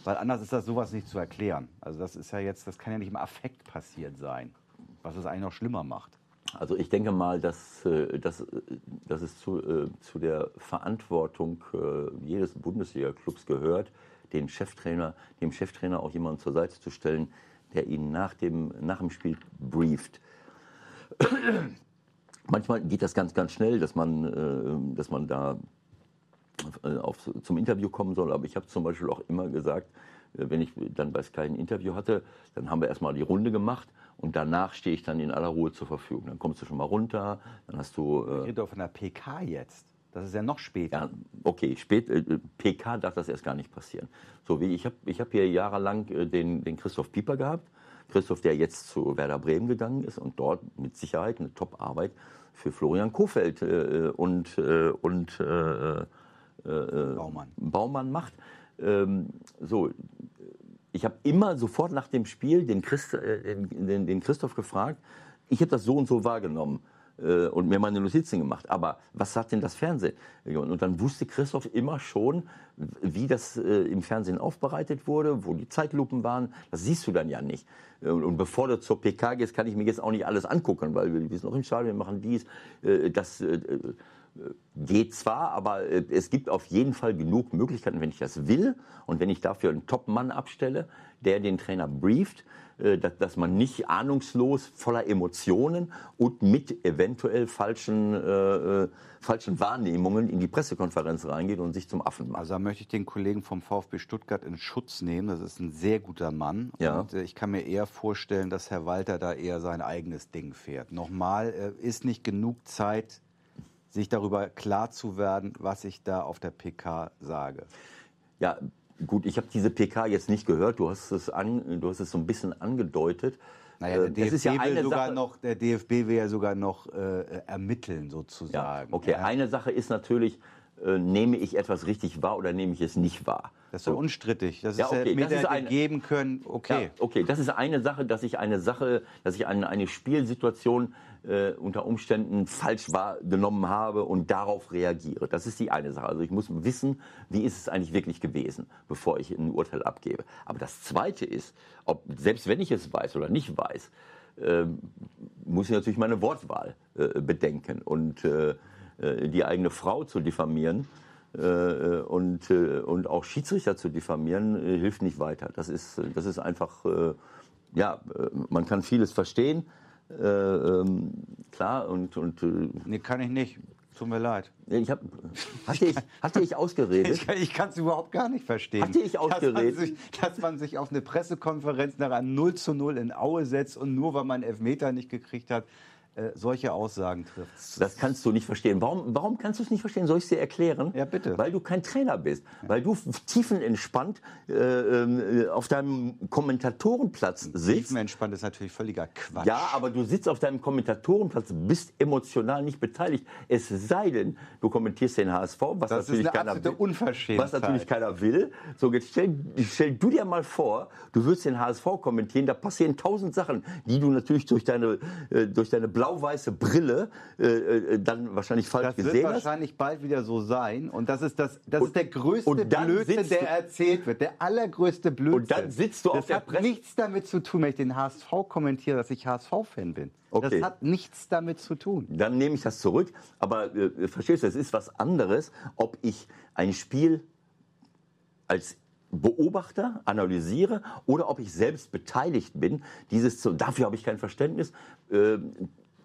Weil anders ist das sowas nicht zu erklären. Also das ist ja jetzt, das kann ja nicht im Affekt passiert sein, was es eigentlich noch schlimmer macht. Also ich denke mal, dass, äh, dass, dass es zu, äh, zu der Verantwortung äh, jedes Bundesliga-Clubs gehört, den Cheftrainer, dem Cheftrainer auch jemanden zur Seite zu stellen, der ihn nach dem, nach dem Spiel brieft. (coughs) Manchmal geht das ganz, ganz schnell, dass man, dass man da auf, zum Interview kommen soll. Aber ich habe zum Beispiel auch immer gesagt, wenn ich dann bei Sky ein Interview hatte, dann haben wir erstmal die Runde gemacht und danach stehe ich dann in aller Ruhe zur Verfügung. Dann kommst du schon mal runter, dann hast du. Äh, ich rede doch von der PK jetzt. Das ist ja noch später. Ja, okay, spät, äh, PK darf das erst gar nicht passieren. So wie ich habe ich hab hier jahrelang äh, den, den Christoph Pieper gehabt. Christoph, der jetzt zu Werder Bremen gegangen ist und dort mit Sicherheit eine Top-Arbeit für Florian Kofeld äh, und, äh, und äh, Baumann. Baumann macht. Ähm, so, ich habe immer sofort nach dem Spiel den, Christ, äh, den, den Christoph gefragt, ich habe das so und so wahrgenommen äh, und mir meine Notizen gemacht. Aber was sagt denn das Fernsehen? Und dann wusste Christoph immer schon, wie das äh, im Fernsehen aufbereitet wurde, wo die Zeitlupen waren. Das siehst du dann ja nicht. Und, bevor du zur PK gehst, kann ich mir jetzt auch nicht alles angucken, weil wir, sind noch im Stadion, wir machen dies. Äh, das äh, geht zwar, aber äh, es gibt auf jeden Fall genug Möglichkeiten, wenn ich das will und wenn ich dafür einen Top-Mann abstelle, der den Trainer brieft, äh, dass man nicht ahnungslos, voller Emotionen und mit eventuell falschen, äh, äh, falschen Wahrnehmungen in die Pressekonferenz reingeht und sich zum Affen macht. Also da möchte ich den Kollegen vom VfB Stuttgart in Schutz nehmen. Das ist ein sehr guter Mann. Ja. Und ich kann mir eher vorstellen, dass Herr Walter da eher sein eigenes Ding fährt. Nochmal, ist nicht genug Zeit sich darüber klar zu werden, was ich da auf der PK sage. Ja, gut, ich habe diese PK jetzt nicht gehört. Du hast es, an, du hast es so ein bisschen angedeutet. Naja, der DFB, ja will sogar noch, der DFB will ja sogar noch äh, ermitteln, sozusagen. Ja, okay, ja. eine Sache ist natürlich, äh, nehme ich etwas richtig wahr oder nehme ich es nicht wahr? Das ist ja unstrittig. Das ja, ist okay. das ist eine, geben können. Okay. Ja, okay, das ist eine Sache, dass ich eine Sache, dass ich eine, eine Spielsituation äh, unter Umständen falsch wahrgenommen habe und darauf reagiere. Das ist die eine Sache. Also ich muss wissen, wie ist es eigentlich wirklich gewesen, bevor ich ein Urteil abgebe. Aber das Zweite ist, ob selbst wenn ich es weiß oder nicht weiß, äh, muss ich natürlich meine Wortwahl äh, bedenken und äh, äh, die eigene Frau zu diffamieren äh, und, und auch Schiedsrichter zu diffamieren, hilft nicht weiter. Das ist, das ist einfach, ja, man kann vieles verstehen, ähm, klar, und. und nee, kann ich nicht. tut mir leid. Ich hab, hatte, ich, hatte ich ausgeredet? Ich, ich kann es überhaupt gar nicht verstehen. Hatte ich ausgeredet? Dass man, sich, dass man sich auf eine Pressekonferenz nach einem 0 zu 0 in Aue setzt und nur weil man Elfmeter nicht gekriegt hat, äh, solche Aussagen trifft. Das kannst du nicht verstehen. Warum, warum kannst du es nicht verstehen? Soll ich es dir erklären? Ja, bitte. Weil du kein Trainer bist. Ja. Weil du tiefenentspannt äh, äh, auf deinem Kommentatorenplatz sitzt. Tiefenentspannt ist natürlich völliger Quatsch. Ja, aber du sitzt auf deinem Kommentatorenplatz, bist emotional nicht beteiligt. Es sei denn, du kommentierst den HSV, was das natürlich keiner will. Was natürlich keiner will. So, jetzt stell, stell du dir mal vor, du würdest den HSV kommentieren, da passieren tausend Sachen, die du natürlich durch deine, äh, durch deine blau-weiße Brille äh, äh, dann wahrscheinlich falsch das gesehen wird hast. wahrscheinlich bald wieder so sein. Und das ist, das, das und, ist der größte Blödsinn, der erzählt wird. Der allergrößte Blödsinn. Und dann sitzt du das auf der Presse. Das hat nichts damit zu tun, wenn ich den HSV kommentiere, dass ich HSV-Fan bin. Okay. Das hat nichts damit zu tun. Dann nehme ich das zurück. Aber äh, verstehst du, es ist was anderes, ob ich ein Spiel als beobachte, analysiere oder ob ich selbst beteiligt bin. Dieses, dafür habe ich kein Verständnis. Äh,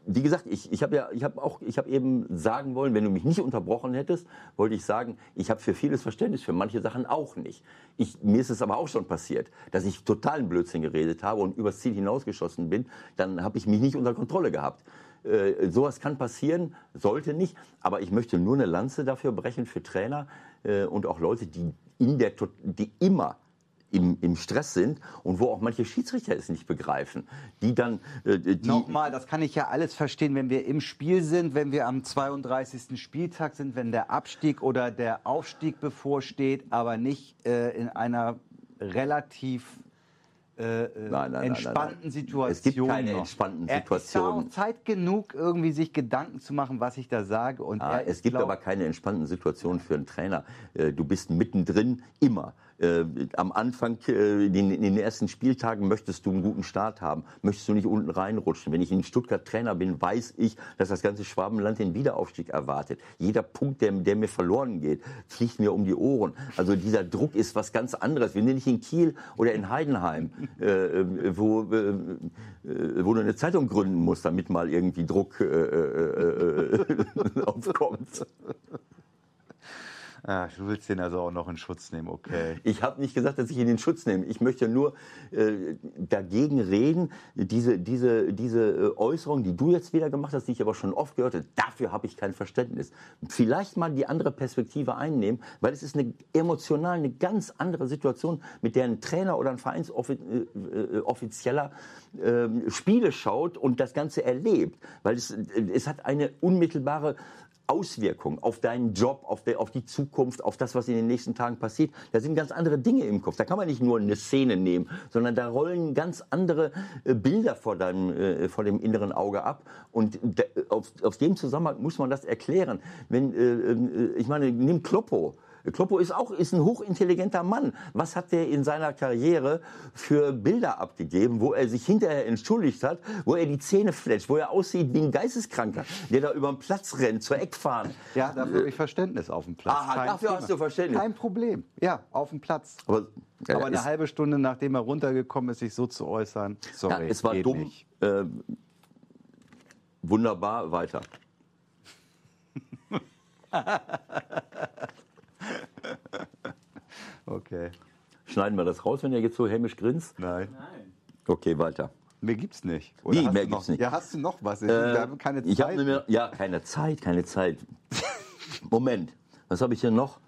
wie gesagt, ich, ich habe ja, ich habe auch, ich habe eben sagen wollen, wenn du mich nicht unterbrochen hättest, wollte ich sagen, ich habe für vieles Verständnis, für manche Sachen auch nicht. Ich, mir ist es aber auch schon passiert, dass ich totalen Blödsinn geredet habe und übers Ziel hinausgeschossen bin. Dann habe ich mich nicht unter Kontrolle gehabt. Äh, sowas kann passieren, sollte nicht. Aber ich möchte nur eine Lanze dafür brechen für Trainer äh, und auch Leute, die in der, die immer im, im Stress sind und wo auch manche Schiedsrichter es nicht begreifen, die dann äh, die Nochmal, das kann ich ja alles verstehen, wenn wir im Spiel sind, wenn wir am 32. Spieltag sind, wenn der Abstieg oder der Aufstieg bevorsteht, aber nicht äh, in einer relativ äh, nein, nein, entspannten nein, Situation. Es gibt keine noch. entspannten Situationen. Es ist auch Zeit genug, irgendwie sich Gedanken zu machen, was ich da sage. Und ah, es gibt aber keine entspannten Situationen für einen Trainer. Äh, du bist mittendrin immer. Äh, am Anfang, äh, in, in, den, ersten Spieltagen möchtest du einen guten Start haben, möchtest du nicht unten reinrutschen. Wenn ich in Stuttgart Trainer bin, weiß ich, dass das ganze Schwabenland den Wiederaufstieg erwartet. Jeder Punkt, der, der mir verloren geht, fliegt mir um die Ohren. Also dieser Druck ist was ganz anderes. Wir sind nicht in Kiel oder in Heidenheim, äh, äh wo, äh, wo du eine Zeitung gründen musst, damit mal irgendwie Druck (laughs) aufkommt. Ah, du willst den also auch noch in Schutz nehmen, okay. Ich habe nicht gesagt, dass ich ihn in Schutz nehme. Ich möchte nur äh, dagegen reden, diese, diese, diese äh, Äußerung, die du jetzt wieder gemacht hast, die ich aber schon oft gehört habe, dafür habe ich kein Verständnis. Vielleicht mal die andere Perspektive einnehmen, weil es ist eine emotional eine ganz andere Situation, mit der ein Trainer oder ein Vereinsoffizieller äh, äh, ähm, Spiele schaut und das Ganze erlebt. Weil es, es hat eine unmittelbare Auswirkung auf deinen Job, auf, der, auf, die Zukunft, auf das, was in den nächsten Tagen passiert. Da sind ganz andere Dinge im Kopf. Da kann man nicht nur eine Szene nehmen, sondern da rollen ganz andere äh, Bilder vor, deinem, äh, vor dem inneren Auge ab. Und auf, auf dem Zusammenhang muss man das erklären. Wenn, äh, ich meine, nimm Kloppo. Kloppo ist auch ist ein hochintelligenter Mann. Was hat der in seiner Karriere für Bilder abgegeben, wo er sich hinterher entschuldigt hat, wo er die Zähne fletscht, wo er aussieht wie ein Geisteskranker, der da über den Platz rennt, zur Eckfahne? Ja, dafür habe ich Verständnis auf dem Platz. Aha, dafür Thema. hast du Verständnis. Kein Problem. Ja, auf dem Platz. Aber, ja, Aber eine halbe Stunde, nachdem er runtergekommen ist, sich so zu äußern, sorry, ja, es war dumm. Äh, wunderbar, weiter. (laughs) (laughs) okay. Schneiden wir das raus, wenn ihr jetzt so hämisch grinst? Nein. Nein. Okay, weiter. Mehr gibt's nicht. Oder Wie, mehr gibt's noch, nicht? Ja, hast du noch was? Äh, wir haben keine Zeit. Ich habe ja keine Zeit, keine Zeit. (laughs) Moment, was habe ich hier noch?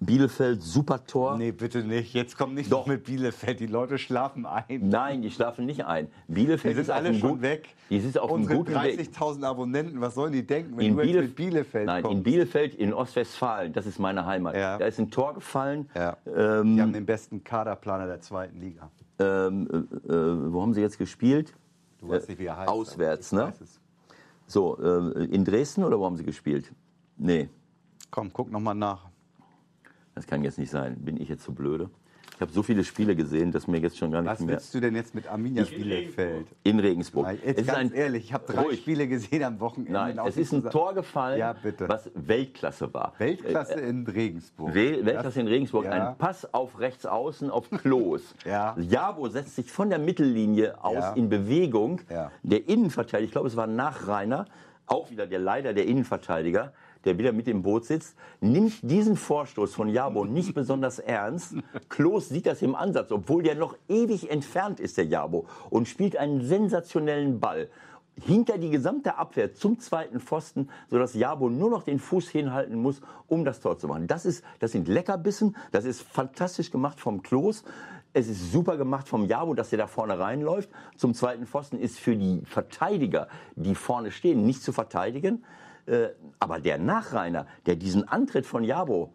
Bielefeld, super Tor. Nee, bitte nicht. Jetzt kommt nicht Doch. mit Bielefeld. Die Leute schlafen ein. Nein, die schlafen nicht ein. Bielefeld die sind alle schon gut, weg. Die sind auf Unsere einem guten 30.000 Abonnenten, was sollen die denken, wenn in du Bielef mit Bielefeld Nein, kommst? in Bielefeld, in Ostwestfalen, das ist meine Heimat. Ja. Da ist ein Tor gefallen. Ja. Ähm, die haben den besten Kaderplaner der zweiten Liga. Ähm, äh, äh wo haben sie jetzt gespielt? Du weißt nicht, wie er heißt. Auswärts, ne? So, äh, in Dresden oder wo haben sie gespielt? Nee. Komm, guck noch mal nach. Das kann jetzt nicht sein. Bin ich jetzt so blöde? Ich habe so viele Spiele gesehen, dass mir jetzt schon gar nicht Was mehr. Was willst du denn jetzt mit Arminia Bielefeld? In Regensburg. Nein, jetzt es ganz ist ein, ehrlich, ich habe drei ruhig. Spiele gesehen am Wochenende. Nein, es ist ein Tor gefallen, ja, bitte. was Weltklasse war. Weltklasse äh, in Regensburg. Weltklasse das, in Regensburg. Ja. Ein Pass auf rechts außen auf Klos. (laughs) ja. Jabo setzt sich von der Mittellinie aus ja. in Bewegung. Ja. Der Innenverteidiger, ich glaube, es war ein Nachreiner, auch wieder der leider der Innenverteidiger, der wieder mit im Boot sitzt, nimmt diesen Vorstoß von Jabo nicht besonders ernst. Klos sieht das im Ansatz, obwohl der noch ewig entfernt ist, der Jabo, und spielt einen sensationellen Ball hinter die gesamte Abwehr zum zweiten Pfosten, sodass Jabo nur noch den Fuß hinhalten muss, um das Tor zu machen. Das, ist, das sind Leckerbissen, das ist fantastisch gemacht vom Klos. Es ist super gemacht vom Jabo, dass er da vorne reinläuft. Zum zweiten Pfosten ist für die Verteidiger, die vorne stehen, nicht zu verteidigen. Äh, aber der Nachreiner, der diesen Antritt von Jabo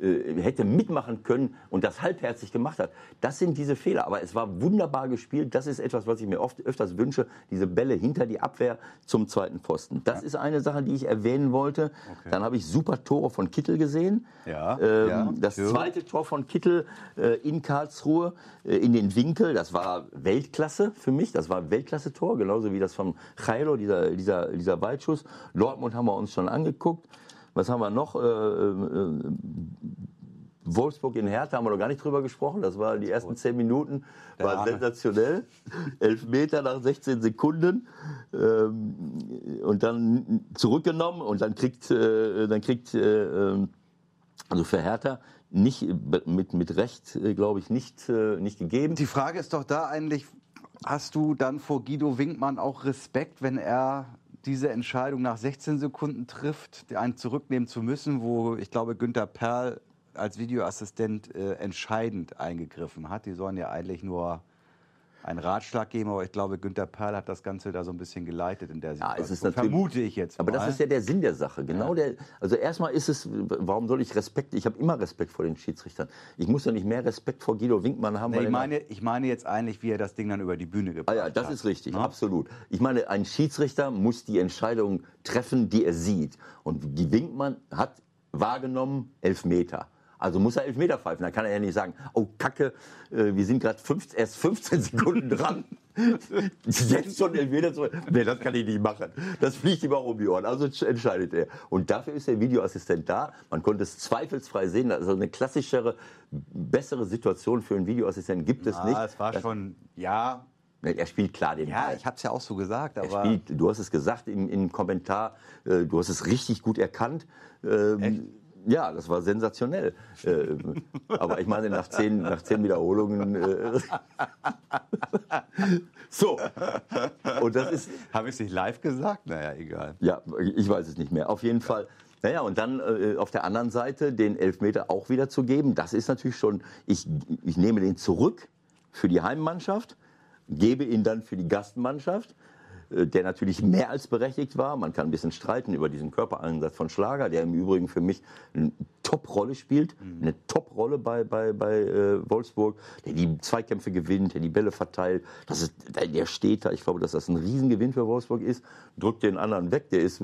hätte mitmachen können und das halbherzig gemacht hat. Das sind diese Fehler. Aber es war wunderbar gespielt. Das ist etwas, was ich mir oft öfters wünsche. Diese Bälle hinter die Abwehr zum zweiten Pfosten. Das ja. ist eine Sache, die ich erwähnen wollte. Okay. Dann habe ich super Tore von Kittel gesehen. Ja. Ähm, ja. Das zweite Tor von Kittel äh, in Karlsruhe äh, in den Winkel. Das war Weltklasse für mich. Das war Weltklasse-Tor. Genauso wie das von Jairo, dieser, dieser, dieser Weitschuss. Dortmund haben wir uns schon angeguckt. Was haben wir noch? Äh, äh, Wolfsburg in Hertha haben wir noch gar nicht drüber gesprochen. Das waren die ersten zehn Minuten, war sensationell. Elf Meter nach 16 Sekunden ähm, und dann zurückgenommen und dann kriegt, äh, dann kriegt äh, ähm, also für Hertha nicht mit, mit Recht, glaube ich, nicht, äh, nicht gegeben. Die Frage ist doch da eigentlich, hast du dann vor Guido Winkmann auch Respekt, wenn er diese Entscheidung nach 16 Sekunden trifft, einen zurücknehmen zu müssen, wo ich glaube, Günter Perl als Videoassistent äh, entscheidend eingegriffen hat. Die sollen ja eigentlich nur einen Ratschlag geben, aber ich glaube, Günter Perl hat das Ganze da so ein bisschen geleitet in der Situation. Ja, es ist natürlich, Vermute ich jetzt. Mal. Aber das ist ja der Sinn der Sache. Genau ja. der, also erstmal ist es, warum soll ich Respekt, ich habe immer Respekt vor den Schiedsrichtern. Ich muss ja nicht mehr Respekt vor Guido Winkmann haben. Nee, ich, meine, ich meine jetzt eigentlich, wie er das Ding dann über die Bühne gebracht hat. Ah ja, das hat. ist richtig, ja? Ne? absolut. Ich meine, ein Schiedsrichter muss die Entscheidung treffen, die er sieht. Und die Winkmann hat wahrgenommen, elf Meter. Also muss er Elfmeter pfeifen. Da kann er ja nicht sagen, oh Kacke, äh, wir sind gerade erst 15 (laughs) Sekunden dran. Jetzt schon Elfmeter zu Nee, das kann ich nicht machen. Das fliegt ihm auch um die Ohren. Also entscheidet er. Und dafür ist der Videoassistent da. Man konnte es zweifelsfrei sehen. Also eine klassischere, bessere Situation für einen Videoassistenten gibt es Na, nicht. Es war das schon, ja, er spielt klar den Ja, Ball. ich habe es ja auch so gesagt. Aber spielt, du hast es gesagt im, im Kommentar, äh, du hast es richtig gut erkannt. Ähm? Ja, das war sensationell. Äh, aber ich meine, nach zehn, nach zehn Wiederholungen. Äh, (laughs) so. Und das ist. Habe ich es nicht live gesagt? Naja, egal. Ja, ich weiß es nicht mehr. Auf jeden Fall. Naja, und dann äh, auf der anderen Seite den Elfmeter auch wieder zu geben, das ist natürlich schon, ich, ich nehme den zurück für die Heimmannschaft, gebe ihn dann für die Gastmannschaft der natürlich mehr als berechtigt war. Man kann ein bisschen streiten über diesen Körpereinsatz von Schlager, der im Übrigen für mich eine Top-Rolle spielt, mhm. eine Top-Rolle bei, bei, bei äh, Wolfsburg, der die Zweikämpfe gewinnt, der die Bälle verteilt. Das ist, der steht da. Ich glaube, dass das ein Riesengewinn für Wolfsburg ist. Drückt den anderen weg, der ist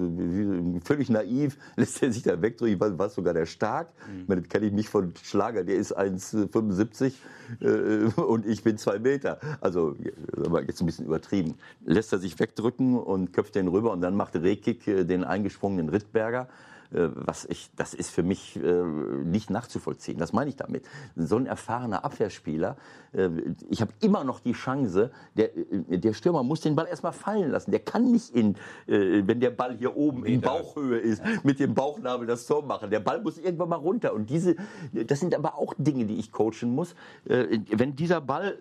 völlig naiv, (laughs) lässt er sich da wegdrücken. Ich weiß sogar der Stark. Mhm. Das kenne ich mich von Schlager, der ist 1,75 äh, und ich bin zwei Meter. Also, aber jetzt ein bisschen übertrieben. Lässt er sich weg wegdrücken und köpft den rüber und dann macht Rekik äh, den eingesprungenen Rittberger. Äh, was ich, das ist für mich äh, nicht nachzuvollziehen. Das meine ich damit. So ein erfahrener Abwehrspieler, äh, ich habe immer noch die Chance, der, der Stürmer muss den Ball erstmal fallen lassen. Der kann nicht in, wenn der Ball hier oben in Bauchhöhe ist, mit dem Bauchnabel das Tor machen. Der Ball muss irgendwann mal runter. Und diese, das sind aber auch Dinge, die ich coachen muss. Wenn dieser Ball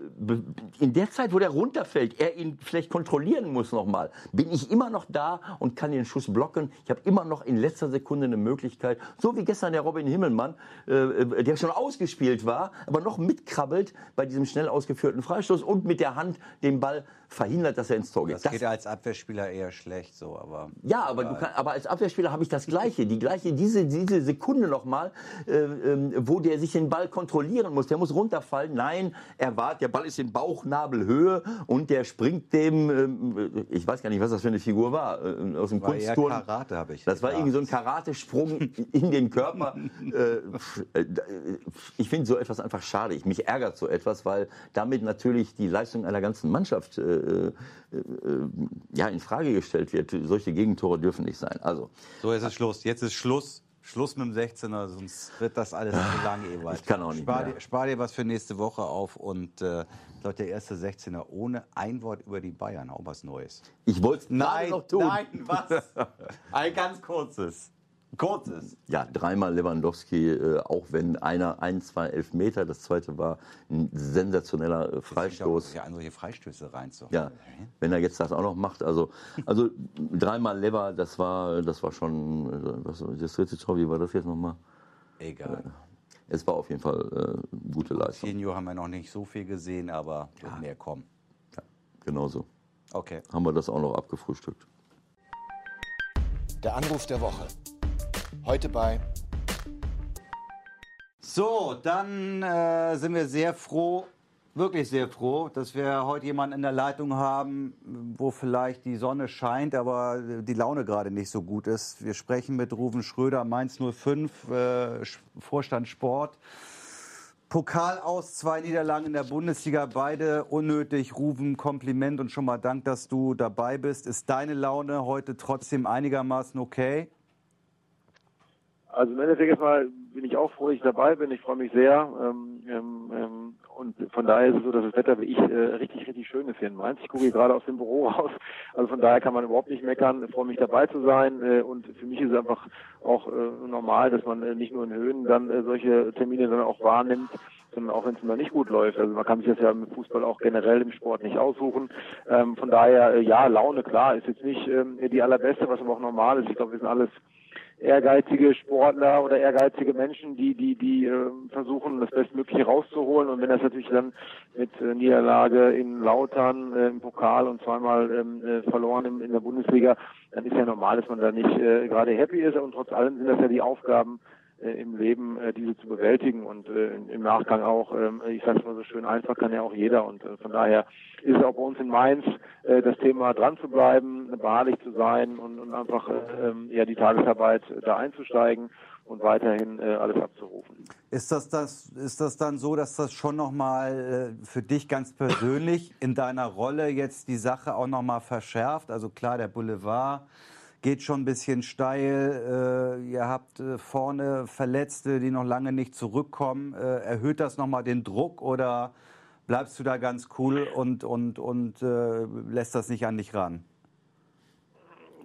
in der Zeit, wo der runterfällt, er ihn vielleicht kontrollieren muss nochmal, bin ich immer noch da und kann den Schuss blocken. Ich habe immer noch in letzter Sekunde Sekunde eine Möglichkeit, so wie gestern der Robin Himmelmann, äh, äh, der schon ausgespielt war, aber noch mitkrabbelt bei diesem schnell ausgeführten Freistoß und mit der Hand den Ball verhindert, dass er ins Tor geht. Das, das geht ja als Abwehrspieler eher schlecht so, aber ja, aber, du kann, aber als Abwehrspieler habe ich das Gleiche, die gleiche diese diese Sekunde nochmal, äh, äh, wo der sich den Ball kontrollieren muss, der muss runterfallen. Nein, er wartet, der Ball ist in Bauchnabelhöhe und der springt dem, äh, ich weiß gar nicht, was das für eine Figur war, äh, aus dem war Kunstturm. Karate habe ich. Das war irgendwie so ein Karatesprung in den Körper. (laughs) Äh, ich finde so etwas einfach schade. Ich, mich ärgert so etwas, weil damit natürlich die Leistung einer ganzen Mannschaft äh, äh, äh, ja, in Frage gestellt wird. Solche Gegentore dürfen nicht sein. Also, so, jetzt ist Schluss. Jetzt ist Schluss. Schluss mit dem 16er, sonst wird das alles zu (laughs) lang, Ewald. Ich kann auch nicht spar mehr. dir, spar dir was für nächste Woche auf und äh, glaube, der erste 16er ohne ein Wort über die Bayern, auch was Neues. Ich wollte es Nein, noch tun. nein, was? (laughs) Ein ganz kurzes. Kurzes. Ja, dreimal Lewandowski, äh, auch wenn einer ein, zwei Elfmeter, das zweite war ein sensationeller äh, Freistoß. Ja, an solche Freistöße rein. So. Ja, wenn er jetzt das auch noch macht, also, also dreimal Lever, das war, das war schon, äh, was, das dritte Tor, wie war das jetzt nochmal? Egal. Es war auf jeden Fall äh, gute Leistung. Senior haben wir noch nicht so viel gesehen, aber wird mehr kommen. Ja, genauso. Okay. Haben wir das auch noch abgefrühstückt. Der Anruf der Woche. Heute bei So, dann äh, sind wir sehr froh, wirklich sehr froh, dass wir heute jemanden in der Leitung haben, wo vielleicht die Sonne scheint, aber die Laune gerade nicht so gut ist. Wir sprechen mit Ruven Schröder, Mainz 05, äh, Vorstand Sport. Pokal aus, zwei Niederlagen in der Bundesliga, beide unnötig. Rufen, Kompliment und schon mal Dank, dass du dabei bist. Ist deine Laune heute trotzdem einigermaßen okay? Also im Endeffekt erstmal bin ich auch froh, dass ich dabei bin. Ich freue mich sehr. Ähm, ähm, und von daher ist es so, dass das Wetter wie ich äh, richtig, richtig schön ist hier in Mainz. Ich gucke hier gerade aus dem Büro (laughs) raus. Also von daher kann man überhaupt nicht meckern. Ich freue mich dabei zu sein. Äh, und für mich ist es einfach auch äh, normal, dass man äh, nicht nur in Höhen dann äh, solche Termine dann auch wahrnimmt sondern auch wenn es mal nicht gut läuft. Also man kann sich das ja im Fußball auch generell im Sport nicht aussuchen. Ähm, von daher, äh, ja, Laune, klar, ist jetzt nicht ähm, die allerbeste, was aber auch normal ist. Ich glaube, wir sind alles ehrgeizige Sportler oder ehrgeizige Menschen, die die die äh, versuchen das Bestmögliche rauszuholen. Und wenn das natürlich dann mit äh, Niederlage in Lautern äh, im Pokal und zweimal ähm, äh, verloren im, in der Bundesliga, dann ist ja normal, dass man da nicht äh, gerade happy ist. Und trotz allem sind das ja die Aufgaben im Leben äh, diese zu bewältigen und äh, im Nachgang auch, ähm, ich sage es mal so schön einfach, kann ja auch jeder und äh, von daher ist auch bei uns in Mainz äh, das Thema dran zu bleiben, beharrlich zu sein und, und einfach äh, ähm, ja die Tagesarbeit da einzusteigen und weiterhin äh, alles abzurufen. Ist das, das, ist das dann so, dass das schon nochmal äh, für dich ganz persönlich in deiner Rolle jetzt die Sache auch nochmal verschärft? Also klar, der Boulevard geht schon ein bisschen steil. Äh, ihr habt äh, vorne Verletzte, die noch lange nicht zurückkommen. Äh, erhöht das nochmal den Druck oder bleibst du da ganz cool und, und, und äh, lässt das nicht an dich ran?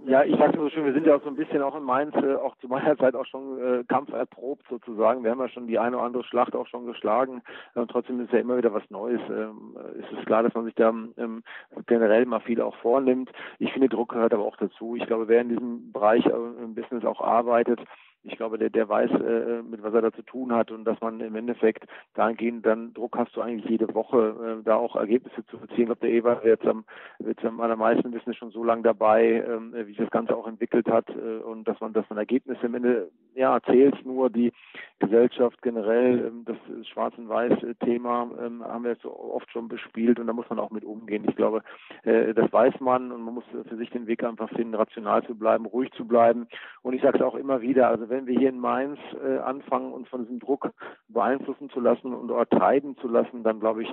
Ja, ich sag's so schön, wir sind ja auch so ein bisschen auch in Mainz, äh, auch zu meiner (laughs) Zeit auch schon äh, kampferprobt sozusagen. Wir haben ja schon die eine oder andere Schlacht auch schon geschlagen. Und trotzdem ist ja immer wieder was Neues. Ähm, es ist klar, dass man sich da ähm, generell mal viel auch vornimmt. Ich finde, Druck gehört aber auch dazu. Ich glaube, wer in diesem Bereich äh, im Business auch arbeitet, ich glaube, der, der weiß, äh, mit was er da zu tun hat und dass man im Endeffekt dahingehend dann Druck hast du eigentlich jede Woche, äh, da auch Ergebnisse zu erzielen. Ich glaube, der wird jetzt am, wird am allermeisten wissen, schon so lange dabei, ähm, wie sich das Ganze auch entwickelt hat äh, und dass man, dass man Ergebnisse am Ende, ja, zählt nur die Gesellschaft generell, ähm, das Schwarz- und Weiß-Thema ähm, haben wir jetzt so oft schon bespielt und da muss man auch mit umgehen. Ich glaube, äh, das weiß man und man muss für sich den Weg einfach finden, rational zu bleiben, ruhig zu bleiben. Und ich sage es auch immer wieder, also wenn wir hier in Mainz äh, anfangen, uns von diesem Druck beeinflussen zu lassen und dort treiben zu lassen, dann glaube ich,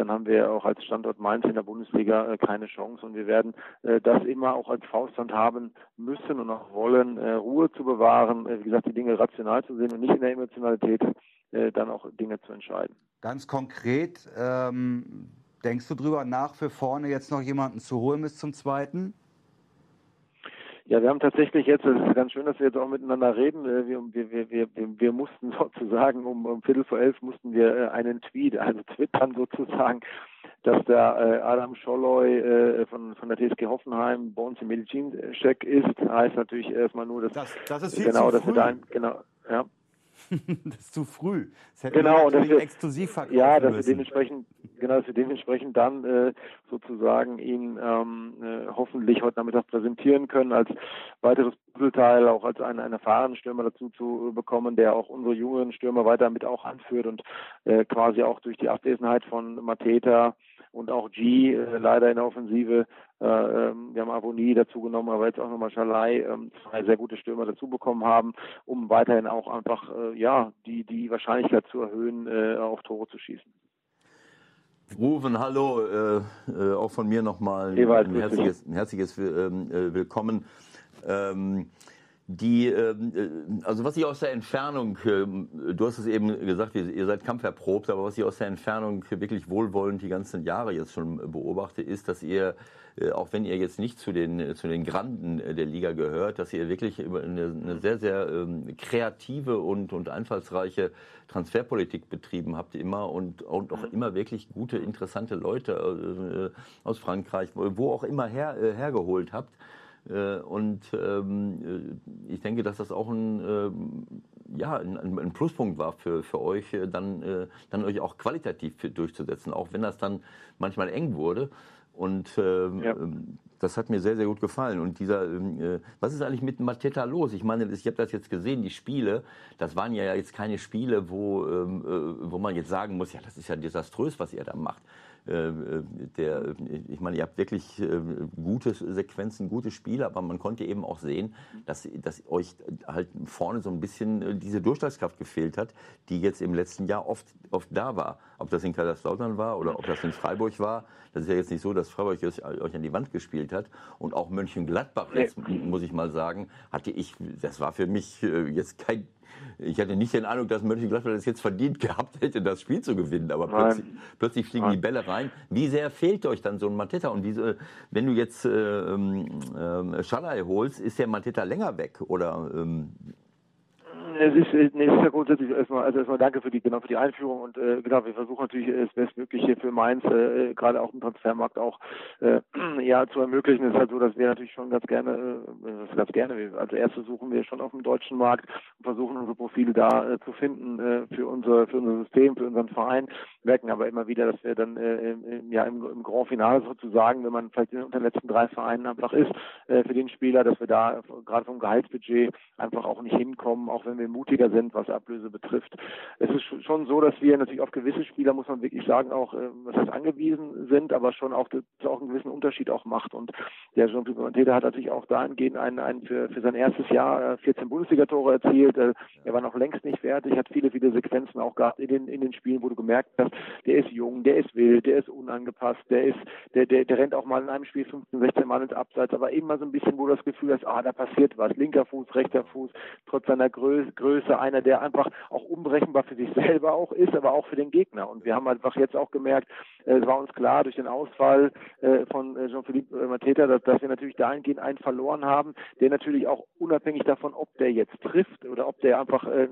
dann haben wir auch als Standort Mainz in der Bundesliga äh, keine Chance. Und wir werden äh, das immer auch als Faustland haben müssen und auch wollen, äh, Ruhe zu bewahren, wie gesagt, die Dinge rational zu sehen und nicht in der Emotionalität dann auch Dinge zu entscheiden. Ganz konkret, ähm, denkst du drüber nach, für vorne jetzt noch jemanden zu holen bis zum zweiten? Ja, wir haben tatsächlich jetzt, es ist ganz schön, dass wir jetzt auch miteinander reden. äh, Wir, wir, wir, wir, wir mussten (laughs) sozusagen um, um Viertel vor elf mussten wir äh, einen Tweet, also twittern sozusagen, dass der äh, Adam Scholloy von, von der TSG Hoffenheim bei uns im Medizincheck ist. Heißt natürlich erstmal nur, dass Das, das ist viel genau, zu dass früh. wir da ein, genau, ja. (laughs) das ist zu früh. Das hätten Genau, wir wir- exklusiv verkaufen Ja, dass wir müssen. dementsprechend, genau, dass wir dementsprechend dann äh, sozusagen ihn ähm, äh, hoffentlich heute Nachmittag präsentieren können als weiteres Puzzleteil, auch als einen, einen erfahrenen Stürmer dazu zu bekommen, der auch unsere jüngeren Stürmer weiter mit auch anführt und äh, quasi auch durch die Abwesenheit von Mateta und auch G äh, leider in der Offensive. Äh, ähm, wir haben Avoni dazu genommen, aber jetzt auch nochmal Schalai, ähm, zwei sehr gute Stürmer dazu bekommen haben, um weiterhin auch einfach äh, ja die die Wahrscheinlichkeit zu erhöhen, äh, auf Tore zu schießen. Rufen, hallo, äh, äh, auch von mir nochmal ein herzliches, ein herzliches ähm, äh, Willkommen. Ähm, die, ähm, äh, also was ich aus der Entfernung, ähm, du hast es eben gesagt, ihr seid kampferprobt, aber was ich aus der Entfernung wirklich wohlwollend die ganzen Jahre jetzt schon beobachte, ist, dass ihr, äh, auch wenn ihr jetzt nicht zu den, zu den Granden der Liga gehört, dass ihr wirklich eine, eine sehr, sehr ähm, kreative und, und einfallsreiche Transferpolitik betrieben habt immer und, und auch immer wirklich gute, interessante Leute äh, aus Frankreich, wo auch immer her, hergeholt habt. Äh, und ähm, äh, ich denke, dass das auch ein, ähm, ja, ein, ein Pluspunkt war für, für euch, äh, dann, dann euch auch qualitativ durchzusetzen, auch wenn das dann manchmal eng wurde. Und ähm, ja. das hat mir sehr, sehr gut gefallen. Und dieser, äh, was ist eigentlich mit Mateta los? Ich meine, ich habe das jetzt gesehen, die Spiele, das waren ja jetzt keine Spiele, wo, ähm, äh, wo man jetzt sagen muss, ja, das ist ja desaströs, was ihr da macht. Äh, äh, der, ich meine, ihr habt wirklich äh, gute Sequenzen, gute Spiele, aber man konnte eben auch sehen, dass, dass euch halt vorne so ein bisschen diese Durchschlagskraft gefehlt hat, die jetzt im letzten Jahr oft, oft da war. Ob das in Kaiserslautern war oder ob das in Freiburg war. Das ist ja jetzt nicht so, dass Freiburg euch an die Wand gespielt hat. Und auch Mönchengladbach, jetzt muss ich mal sagen, hatte ich, das war für mich jetzt kein ich hatte nicht den Eindruck, dass Mönchengladbach das jetzt verdient gehabt hätte, das Spiel zu gewinnen. Aber plötzlich, plötzlich, fliegen Nein. die Bälle rein. Wie sehr fehlt euch dann so ein Mateta? Und diese, wenn du jetzt äh, äh, Schalai holst, ist der Mateta länger weg? Oder ähm, es ist, nee, es ist ja grundsätzlich erstmal, also erstmal danke für die, genau für die Einführung und äh, genau, wir versuchen natürlich das Bestmögliche für Mainz, äh, gerade auch im Transfermarkt auch äh, (clears throat) ja zu ermöglichen. Es ist halt so, dass wir natürlich schon ganz gerne, äh, ganz gerne, als erstes suchen wir schon auf dem deutschen Markt und versuchen unsere Profile da äh, zu finden äh, für unser für unser System, für unseren Verein, merken aber immer wieder, dass wir dann äh, ja im, im Grand Finale sozusagen, wenn man vielleicht unter den letzten drei Vereinen einfach ist, äh, für den Spieler, dass wir da gerade vom Gehaltsbudget einfach auch nicht hinkommen, auch wenn wir mutiger sind, was Ablöse betrifft. Es ist schon so, dass wir natürlich auf gewisse Spieler, muss man wirklich sagen, auch, äh, was heißt angewiesen sind, aber schon auch, dass auch einen gewissen Unterschied auch macht. Und der Jean-Philippe Mateta hat natürlich auch dahingehend einen, einen für, für sein erstes Jahr 14 äh, Bundesliga-Tore erzielt. Äh, er war noch längst nicht fertig, hat viele, viele Sequenzen auch gehabt in den, in den Spielen, wo du gemerkt hast, der ist jung, der ist wild, der ist unangepasst, der ist, der, der, der rennt auch mal in einem Spiel 15, 16 Mal ins Abseits, aber mal so ein bisschen, wo du das Gefühl hast, ah, da passiert was, linker Fuß, rechter Fuß, trotz seiner Größe, Größe, einer, der einfach auch unberechenbar für sich selber auch ist, aber auch für den Gegner. Und wir haben einfach jetzt auch gemerkt, äh, es war uns klar durch den Ausfall äh, von äh, Jean-Philippe Mateta, dass, dass wir natürlich dahingehend einen verloren haben, der natürlich auch unabhängig davon, ob der jetzt trifft oder ob der einfach äh,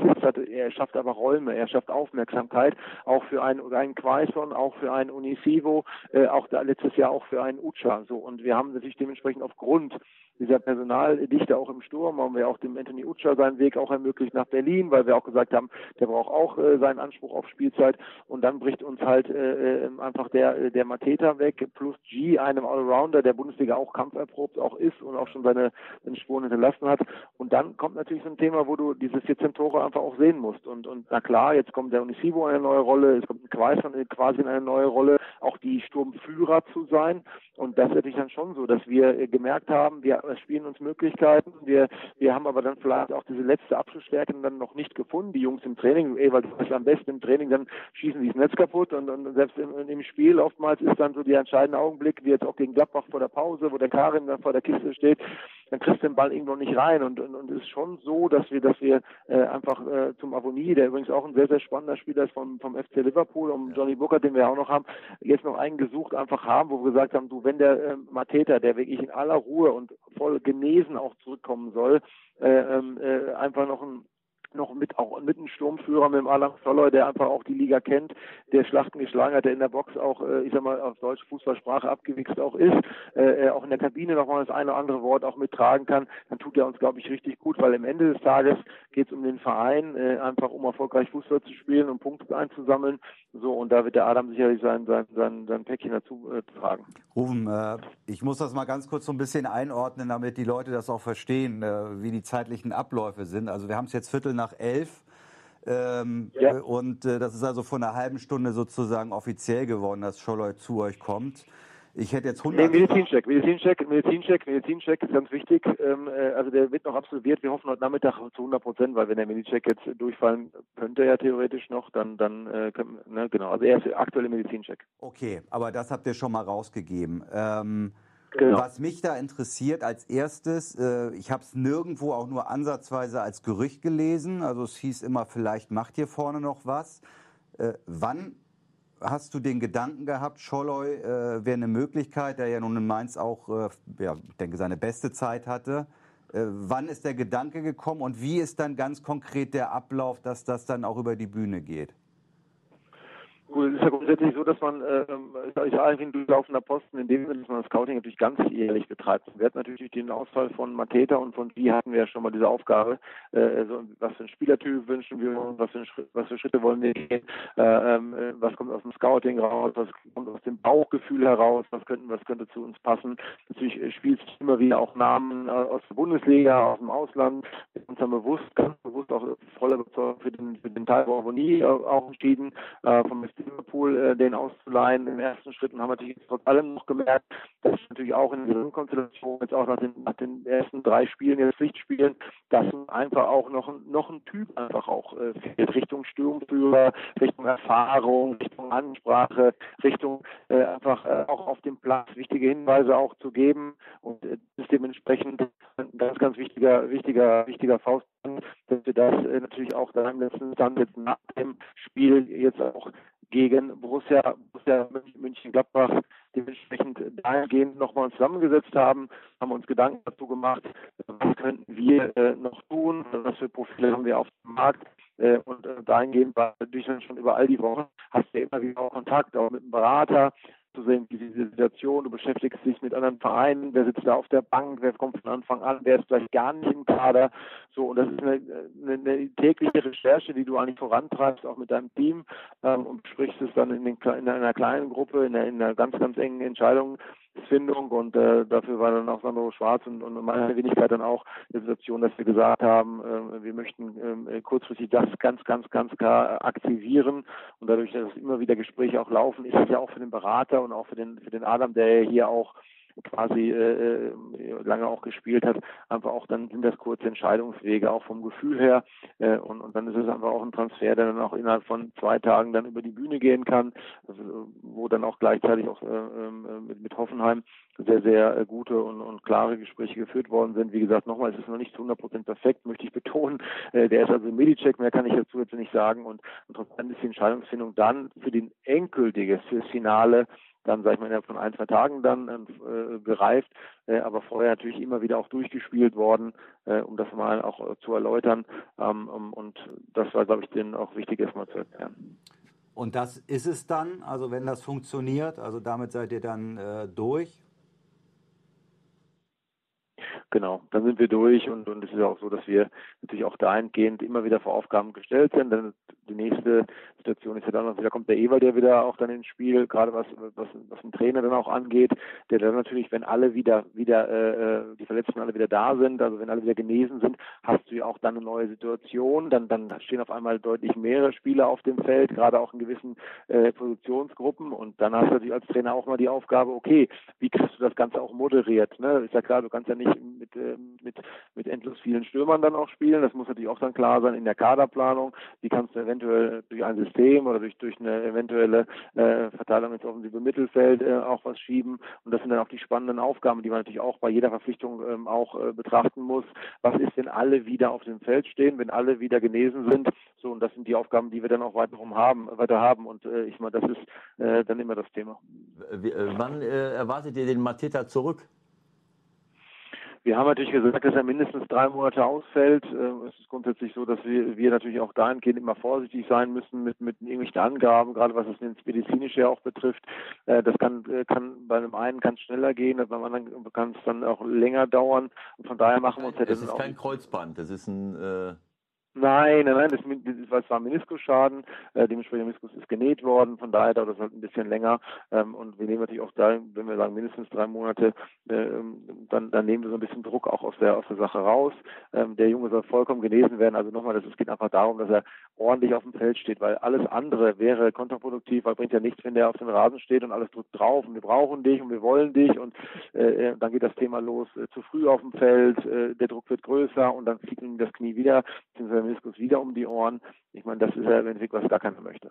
Assist hat, er schafft aber Räume, er schafft Aufmerksamkeit, auch für einen, einen Quaison, auch für einen Unisivo, äh, auch da letztes Jahr auch für einen Ucha. So. Und wir haben natürlich dementsprechend aufgrund dieser Personaldichte auch im Sturm haben wir auch dem Anthony Utscher seinen Weg auch ermöglicht nach Berlin, weil wir auch gesagt haben, der braucht auch äh, seinen Anspruch auf Spielzeit. Und dann bricht uns halt äh, äh einfach der der Mateta weg plus G, einem Allrounder, der Bundesliga auch kampferprobt auch ist und auch schon seine, seine Spuren hinterlassen hat. Und dann kommt natürlich so ein Thema, wo du diese 14 Tore einfach auch sehen musst. Und und na klar, jetzt kommt der Unisivo in eine neue Rolle, es kommt ein Quaison quasi in eine neue Rolle, auch die Sturmführer zu sein. Und das ist natürlich dann schon so, dass wir äh, gemerkt haben, wir spielen uns Möglichkeiten. Wir, wir haben aber dann vielleicht auch diese letzte Abschlussstärke dann noch nicht gefunden. Die Jungs im Training, ey, weil das am besten im Training, dann schießen die das Netz kaputt und, und selbst im, im, Spiel oftmals ist dann so der entscheidende Augenblick, wie jetzt auch gegen Gladbach vor der Pause, wo der Karim dann vor der Kiste steht, dann kriegst du den Ball irgendwo nicht rein und, und, und es ist schon so, dass wir, dass wir äh, einfach äh, zum Avonie, der übrigens auch ein sehr, sehr spannender Spieler ist vom, vom FC Liverpool, um Johnny Booker, den wir auch noch haben, jetzt noch einen gesucht einfach haben, wo wir gesagt haben, du, wenn der äh, Mateta, der wirklich in aller Ruhe und voll genesen auch zurückkommen soll, äh, ähm, äh, einfach noch ein noch mit auch mit einem Sturmführer mit dem Alan Zoller, der einfach auch die Liga kennt, der Schlachten geschlagen hat, der in der Box auch, äh, ich sag mal, auf deutsche Fußballsprache abgewichst auch ist, äh, auch in der Kabine nochmal das eine oder andere Wort auch mittragen kann, dann tut er uns, glaube ich, richtig gut, weil am Ende des Tages geht es um den Verein, äh, einfach um erfolgreich Fußball zu spielen und Punkte einzusammeln. So, und da wird der Adam sicherlich sein, sein, sein, sein Päckchen dazu äh, tragen. Rufen, äh, ich muss das mal ganz kurz so ein bisschen einordnen, damit die Leute das auch verstehen, äh, wie die zeitlichen Abläufe sind. Also wir haben es jetzt Viertel nach elf. Ähm, ja. Und äh, das ist also vor einer halben Stunde sozusagen offiziell geworden, dass Scholloy zu euch kommt. Ich hätte jetzt 100. Nee, Medizincheck, Medizincheck, Medizincheck, Medizincheck ist ganz wichtig. Ähm, äh, also der wird noch absolviert. Wir hoffen heute Nachmittag zu 100 Prozent, weil wenn der Medizincheck jetzt durchfallen könnte, ja theoretisch noch, dann, dann äh, ne, genau. Also er ist aktuelle Medizincheck. Okay, aber das habt ihr schon mal rausgegeben. Ähm, Genau. Was mich da interessiert als erstes, äh, ich habe es nirgendwo auch nur ansatzweise als Gerücht gelesen, also es hieß immer, vielleicht macht hier vorne noch was. Äh, wann hast du den Gedanken gehabt, Scholloy äh, wäre eine Möglichkeit, der ja nun in Mainz auch, ja, ich denke, seine beste Zeit hatte. Wann ist der Gedanke gekommen und wie ist dann ganz konkret der Ablauf, dass das dann auch über die Bühne geht? Gut, es ist ja grundsätzlich so, dass man, äh, ich sage eigentlich ein durchlaufender Posten, in dem Sinne, dass man das Scouting natürlich ganz jährlich betreibt. Wir hatten natürlich durch den Ausfall von Mateta und von Wie hatten wir ja schon mal diese Aufgabe, äh, also was für ein Spielertyp wünschen wir uns, was für, was für Schritte wollen wir gehen, äh, ähm, äh, was kommt aus dem Scouting raus, was kommt aus dem Bauchgefühl heraus, was könnten, was könnte zu uns passen. Natürlich äh, spielt immer wieder auch Namen äh, aus der Bundesliga, aus dem Ausland. Wir haben uns dann bewusst, ganz bewusst auch voller Überzeugung für den, für den Teil Bourgogne auch entschieden, äh, vom Liverpool äh, den auszuleihen. Im ersten Schritt und haben natürlich trotz allem noch gemerkt, dass natürlich auch in der Konstellation jetzt auch nach den, nach den ersten drei Spielen, jetzt Pflichtspielen, dass einfach auch noch, noch ein Typ einfach auch äh, fehlt, Richtung Sturmführer, Richtung Erfahrung, Richtung Ansprache, Richtung äh, einfach äh, auch auf dem Platz wichtige Hinweise auch zu geben. Und äh, ist dementsprechend ein ganz, ganz wichtiger, wichtiger, wichtiger Faust, dass wir das äh, natürlich auch dann im letzten Stand jetzt nach dem Spiel jetzt auch gegen Borussia, Borussia München-Gladbach dementsprechend dahingehend nochmal zusammengesetzt haben, haben uns Gedanken dazu gemacht, was könnten wir äh, noch tun, was für Profile haben wir auf dem Markt. Äh, und äh, dahingehend war natürlich schon über all die Wochen, hast du ja immer wieder auch Kontakt, auch mit dem Berater, zu sehen, wie diese Situation, du beschäftigst dich mit anderen Vereinen, wer sitzt da auf der Bank, wer kommt von Anfang an, wer ist vielleicht gar nicht im Kader. So, und das ist eine, eine, eine tägliche Recherche, die du eigentlich vorantreibst, auch mit deinem Team, ähm, und besprichst es dann in, den, in einer kleinen Gruppe, in einer, in einer ganz, ganz engen Entscheidung Findung und äh, dafür war dann auch Sandro Schwarz und, und meine Wenigkeit dann auch die Situation, dass wir gesagt haben, äh, wir möchten äh, kurzfristig das ganz, ganz, ganz klar aktivieren. Und dadurch, dass immer wieder Gespräche auch laufen, ist es ja auch für den Berater und auch für den für den Adam, der hier auch quasi äh, äh, lange auch gespielt hat, einfach auch dann sind das kurze Entscheidungswege, auch vom Gefühl her. Äh, und, und dann ist es einfach auch ein Transfer, der dann auch innerhalb von zwei Tagen dann über die Bühne gehen kann, also, wo dann auch gleichzeitig auch äh, ähm, äh, mit, mit Hoffenheim sehr, sehr äh, gute und, und klare Gespräche geführt worden sind. Wie gesagt, nochmal, es ist noch nicht zu 100 Prozent perfekt, möchte ich betonen. (laughs) Äh, der ist also Medicek, mehr kann ich dazu jetzt nicht sagen. Und, und trotzdem ist die Entscheidungsfindung dann für den endgültige, fürs Finale dann, sag ich mal, innerhalb von ein, zwei Tagen dann äh, gereift, äh, aber vorher natürlich immer wieder auch durchgespielt worden, äh, um das mal auch äh, zu erläutern. Ähm, um, und das war, glaube ich, denen auch wichtig, erstmal zu erklären. Und das ist es dann, also wenn das funktioniert, also damit seid ihr dann äh, durch? Genau, dann sind wir durch und, und es ist auch so, dass wir natürlich auch dahingehend immer wieder vor Aufgaben gestellt sind. Denn die nächste Situation ist ja dann wieder kommt der Ewald, der wieder auch dann ins Spiel, gerade was, was, was den Trainer dann auch angeht, der dann natürlich, wenn alle wieder, wieder, äh, äh, die Verletzten alle wieder da sind, also wenn alle wieder genesen sind, hast du ja auch dann eine neue Situation. Dann, dann stehen auf einmal deutlich mehrere Spieler auf dem Feld, gerade auch in gewissen äh, Positionsgruppen. Und dann hast du natürlich als Trainer auch mal die Aufgabe, okay, wie kriegst du das Ganze auch moderiert? Ne? Ist ja klar, du kannst ja nicht mit, äh, mit, mit endlos vielen Stürmern dann auch spielen. Das muss natürlich auch dann klar sein in der Kaderplanung. Wie kannst du eventuell durch ein System oder durch, durch eine eventuelle äh, Verteilung ins offensive Mittelfeld äh, auch was schieben? Und das sind dann auch die spannenden Aufgaben, die man natürlich auch bei jeder Verpflichtung ähm, auch äh, betrachten muss. Was ist, wenn alle wieder auf dem Feld stehen, wenn alle wieder genesen sind? So, und das sind die Aufgaben, die wir dann auch weiterhin haben, weiter haben. Und äh, ich meine, das ist äh, dann immer das Thema. Wann äh, erwartet ihr den Mateta zurück? Wir haben natürlich gesagt, dass er mindestens drei Monate ausfällt. Ähm, es ist grundsätzlich so, dass wir, wir natürlich auch dahingehend immer vorsichtig sein müssen mit, mit irgendwelchen Angaben, gerade was das Medizinische auch betrifft. Äh, das kann, äh, kann bei einem einen kann es schneller gehen, beim anderen kann es dann auch länger dauern. Und von daher machen wir uns ja das ist kein Kreuzband, das ist ein äh Nein, nein, nein, das, das war Meniskusschaden, äh, dementsprechend der Meniskus ist genäht worden, von daher dauert das halt ein bisschen länger ähm, und wir nehmen natürlich auch da, wenn wir sagen mindestens drei Monate, äh, dann, dann nehmen wir so ein bisschen Druck auch aus der, aus der Sache raus. Ähm, der Junge soll vollkommen genesen werden, also nochmal, es geht einfach darum, dass er ordentlich auf dem Feld steht, weil alles andere wäre kontraproduktiv, weil bringt ja nichts, wenn der auf dem Rasen steht und alles drückt drauf und wir brauchen dich und wir wollen dich und äh, äh dann geht das Thema los, äh, zu früh auf dem Feld, äh, der Druck wird größer und dann fliegt ihm das Knie wieder, beziehungsweise Meniskus wieder um die Ohren. Ich meine, das ist ja im Endeffekt, was gar keiner möchte.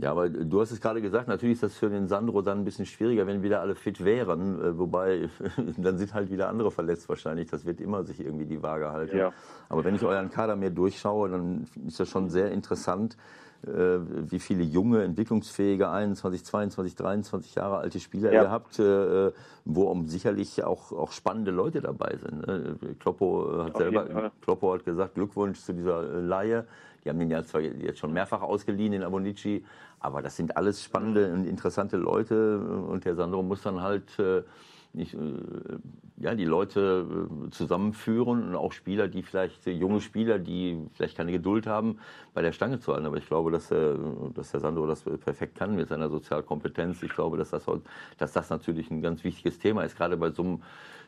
Ja, aber du hast es gerade gesagt, natürlich ist das für den Sandro dann ein bisschen schwieriger, wenn wieder alle fit wären. Äh, wobei, (laughs) dann sind halt wieder andere verletzt wahrscheinlich. Das wird immer sich irgendwie die Waage halten. Ja. Aber wenn ich euren Kader mehr durchschaue, dann ist das schon sehr interessant, äh, wie viele junge, entwicklungsfähige, 21, 22, 23 Jahre alte Spieler ja. ihr habt, äh, wo sicherlich auch, auch spannende Leute dabei sind. Ne? Kloppo hat selber, Kloppo hat gesagt, Glückwunsch zu dieser Laie. Die haben den ja zwar jetzt schon mehrfach ausgeliehen, den Abonici, aber das sind alles spannende und interessante Leute und der Sandro muss dann halt äh, nicht, äh, ja, die Leute äh, zusammenführen und auch Spieler, die vielleicht, junge Spieler, die vielleicht keine Geduld haben, bei der Stange zu halten. Aber ich glaube, dass, der, dass der Sandro das perfekt kann mit seiner Sozialkompetenz. Ich glaube, dass das, dass das natürlich ein ganz wichtiges Thema ist, gerade bei so einem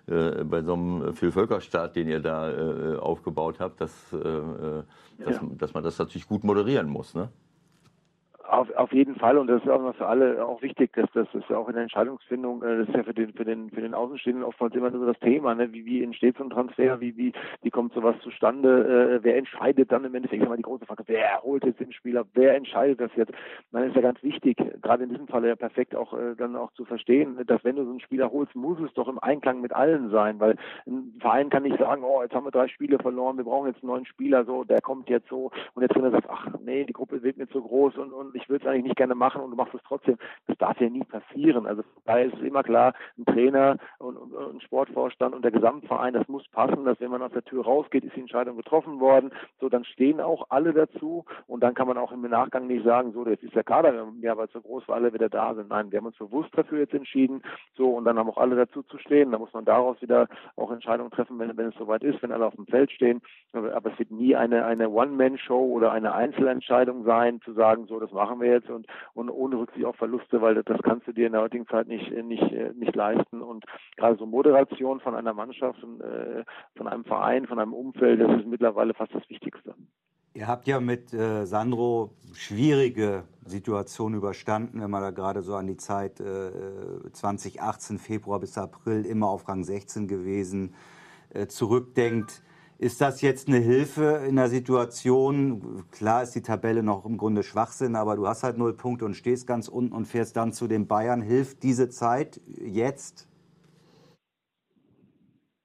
äh, bei so einem Vielvölkerstaat, den ihr da äh, aufgebaut habt, dass, äh, dass, ja. dass man das natürlich gut moderieren muss. Ne? Auf, auf jeden Fall. Und das ist auch für alle auch wichtig, dass das ist ja auch in der Entscheidungsfindung, äh, das ist ja für den für den für den Außenstehenden oftmals immer so das Thema, ne? wie wie entsteht so ein Transfer, wie wie wie kommt sowas zustande, äh, wer entscheidet dann im Endeffekt? Immer die große Frage, wer holt jetzt den Spieler, wer entscheidet das jetzt? Dann ist ja ganz wichtig, gerade in diesem Fall ja perfekt auch äh, dann auch zu verstehen, dass wenn du so einen Spieler holst, muss es doch im Einklang mit allen sein, weil ein Verein kann nicht sagen, oh jetzt haben wir drei Spiele verloren, wir brauchen jetzt einen neuen Spieler, so der kommt jetzt so. Und der Trainer sagt, ach nee, die Gruppe wird mir zu groß und und ich will es eigentlich nicht gerne machen und du machst es trotzdem. Das darf ja nie passieren. Also da ist es immer klar, ein Trainer und, ein Sportvorstand und der Gesamtverein, das muss passen, dass wenn man aus der Tür rausgeht, ist die Entscheidung getroffen worden. So, dann stehen auch alle dazu und dann kann man auch im Nachgang nicht sagen, so, jetzt ist der Kader ja, weil zu groß, weil alle wieder da sind. Nein, wir haben uns bewusst dafür jetzt entschieden. So, und dann haben auch alle dazu zu stehen. Da muss man daraus wieder auch Entscheidungen treffen, wenn, wenn es soweit ist, wenn alle auf dem Feld stehen. Aber, es wird nie eine, eine One-Man-Show oder eine Einzelentscheidung sein, zu sagen, so, das machen wir jetzt und, und ohne Rücksicht auf Verluste, weil das kannst du dir in der heutigen Zeit nicht, nicht, nicht leisten. Und gerade so Moderation von einer Mannschaft, äh, von einem Verein, von einem Umfeld, das ist mittlerweile fast das Wichtigste. Ihr habt ja mit äh, Sandro schwierige Situationen überstanden, wenn man da gerade so an die Zeit äh, 2018, Februar bis April, immer auf Rang 16 gewesen, äh, zurückdenkt. Ist das jetzt eine Hilfe in der Situation? Klar ist die Tabelle noch im Grunde Schwachsinn, aber du hast halt null Punkte und stehst ganz unten und fährst dann zu den Bayern. Hilft diese Zeit jetzt?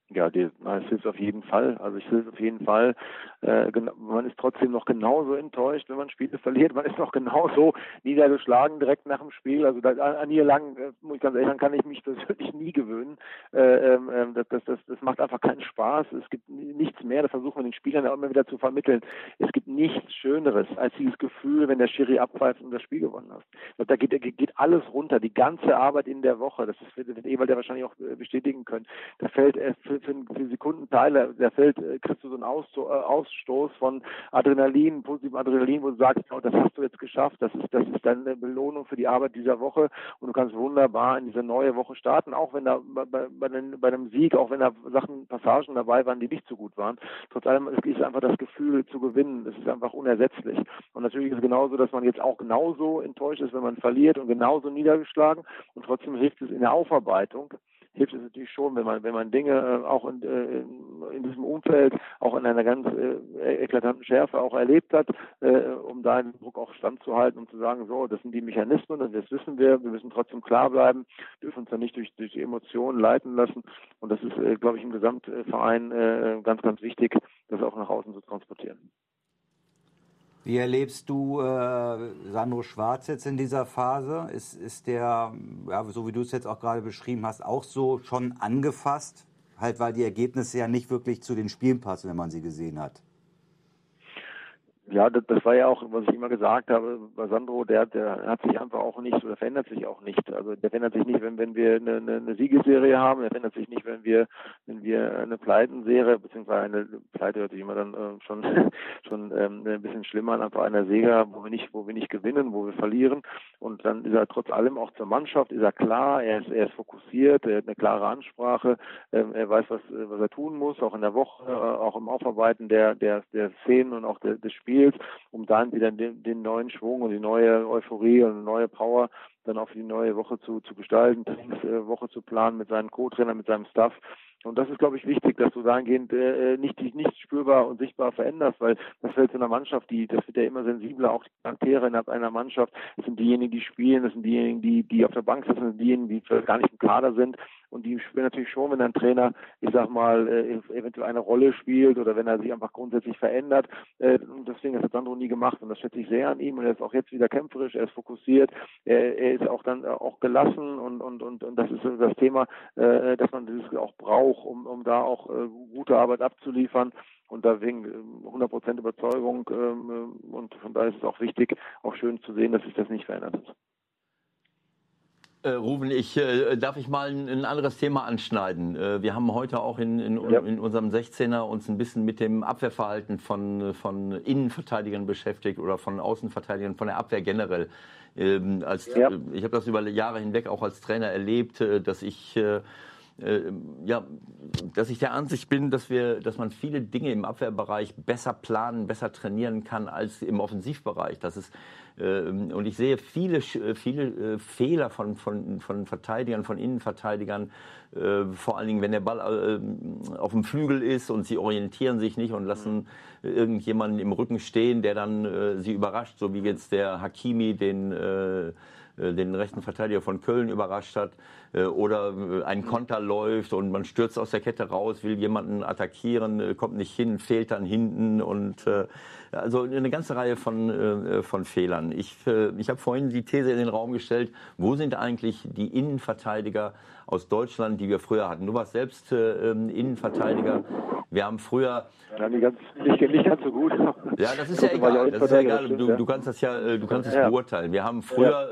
Ja, die, es hilft auf jeden Fall. Also ich hilft auf jeden Fall. Äh, man ist trotzdem noch genauso enttäuscht, wenn man Spiele verliert. Man ist noch genauso niedergeschlagen direkt nach dem Spiel. Also da, an Niederlagen, äh, muss ich ganz ehrlich sagen, kann ich mich persönlich (laughs) nie gewöhnen. Äh, ähm, ähm, das, das, das, das macht einfach keinen Spaß. Es gibt nichts mehr. Das versuchen wir den Spielern ja immer wieder zu vermitteln. Es gibt nichts Schöneres als dieses Gefühl, wenn der Schiri abpfeift und das Spiel gewonnen hast. Da geht, geht alles runter. Die ganze Arbeit in der Woche. Das ist, wird Ewald ja wahrscheinlich auch äh, bestätigen können. Da fällt für, für, für Sekundenteile, der fällt, kriegst du so einen Aus, Aus Ausstoß von Adrenalin, positivem Adrenalin, wo du sagst, oh, das hast du jetzt geschafft, das ist, das ist deine Belohnung für die Arbeit dieser Woche und du kannst wunderbar in diese neue Woche starten, auch wenn da bei, bei, bei einem Sieg, auch wenn da Sachen, Passagen dabei waren, die nicht so gut waren. Trotz allem ist einfach das Gefühl zu gewinnen, das ist einfach unersetzlich. Und natürlich ist es genauso, dass man jetzt auch genauso enttäuscht ist, wenn man verliert und genauso niedergeschlagen und trotzdem hilft es in der Aufarbeitung hilft es natürlich schon, wenn man, wenn man Dinge äh, auch in, äh, in diesem Umfeld, auch in einer ganz äh, eklatanten Schärfe auch erlebt hat, um da den Druck auch standzuhalten, um zu sagen, so, das sind die Mechanismen das wissen wir, wir müssen trotzdem klar bleiben, dürfen uns da nicht durch, durch Emotionen leiten lassen. Und das ist, glaube ich, im Gesamtverein ganz, ganz wichtig, das auch nach außen zu transportieren. Wie erlebst du äh, Sandro Schwarz jetzt in dieser Phase? Ist, ist der, ja, so wie du es jetzt auch gerade beschrieben hast, auch so schon angefasst? Halt, weil die Ergebnisse ja nicht wirklich zu den Spielen passen, wenn man sie gesehen hat ja, das, das war ja auch, was ich immer gesagt habe, bei Sandro, der, der hat sich einfach auch nicht oder verändert sich auch nicht. Also der verändert sich nicht, wenn, wenn wir eine, eine, Siegesserie haben, der verändert sich nicht, wenn wir, wenn wir eine Pleitenserie, beziehungsweise eine Pleite hört sich immer dann äh, schon, (laughs) schon ähm, ein bisschen schlimmer an, einfach einer Serie, wo wir nicht, wo wir nicht gewinnen, wo wir verlieren. Und dann ist er trotz allem auch zur Mannschaft, ist er klar, er ist, er ist fokussiert, er hat eine klare Ansprache, ähm, er weiß, was, was er tun muss, auch in der Woche, äh, auch im Aufarbeiten der, der, der Szenen und auch des Spiels spielt, um dann wieder den, den neuen Schwung und die neue Euphorie und neue Power dann auf die neue Woche zu, zu gestalten, Trainingswoche zu planen mit seinen Co-Trainern, mit seinem Staff. Und das ist, glaube ich, wichtig, dass du dahingehend äh, nicht dich nicht spürbar und sichtbar veränderst, weil das fällt zu einer Mannschaft, die, das wird ja immer sensibler, auch die Charaktere innerhalb einer Mannschaft. Das sind diejenigen, die spielen, das sind diejenigen, die, die auf der Bank sitzen, das sind diejenigen, die vielleicht gar nicht im Kader sind. Und die spüren natürlich schon, wenn ein Trainer, ich sag mal, äh, eventuell eine Rolle spielt oder wenn er sich einfach grundsätzlich verändert. Äh, und deswegen hat Sandro nie gemacht. Und das schätze ich sehr an ihm. Und er ist auch jetzt wieder kämpferisch, er ist fokussiert, er, er ist auch dann auch gelassen und, und, und, und das ist das Thema, äh, dass man dieses auch braucht, um, um da auch äh, gute Arbeit abzuliefern und deswegen 100% Überzeugung ähm, und von daher ist es auch wichtig, auch schön zu sehen, dass sich das nicht verändert hat. Äh, Ruben, ich, äh, darf ich mal ein, ein, anderes Thema anschneiden? Äh, wir haben heute auch in, in, ja. in, unserem 16er uns ein bisschen mit dem Abwehrverhalten von, von Innenverteidigern beschäftigt oder von Außenverteidigern, von der Abwehr generell. Ähm, als, ja. Ich habe das über Jahre hinweg auch als Trainer erlebt, äh, dass ich äh, äh, ja, dass ich der Ansicht bin, dass wir, dass man viele Dinge im Abwehrbereich besser planen, besser trainieren kann als im Offensivbereich. Das ist äh, und ich sehe viele, viele äh, Fehler von, von, von Verteidigern, von Innenverteidigern, äh, vor allen Dingen, wenn der Ball äh, auf dem Flügel ist und sie orientieren sich nicht und lassen irgendjemanden im Rücken stehen, der dann äh, sie überrascht, so wie jetzt der Hakimi den äh, äh, den rechten Verteidiger von Köln überrascht hat äh, oder äh, ein Konter läuft und man stürzt aus der Kette raus, will jemanden attackieren, kommt nicht hin, fehlt dann hinten und also eine ganze Reihe von, von Fehlern. Ich, ich habe vorhin die These in den Raum gestellt, wo sind eigentlich die Innenverteidiger aus Deutschland, die wir früher hatten? Du warst selbst ähm, Innenverteidiger. Wir haben früher. Ja, nicht, ganz, nicht, nicht ganz so gut. Ja, das ist ja egal. Das ist ja egal. Du, du kannst das ja, du kannst es beurteilen. Wir haben früher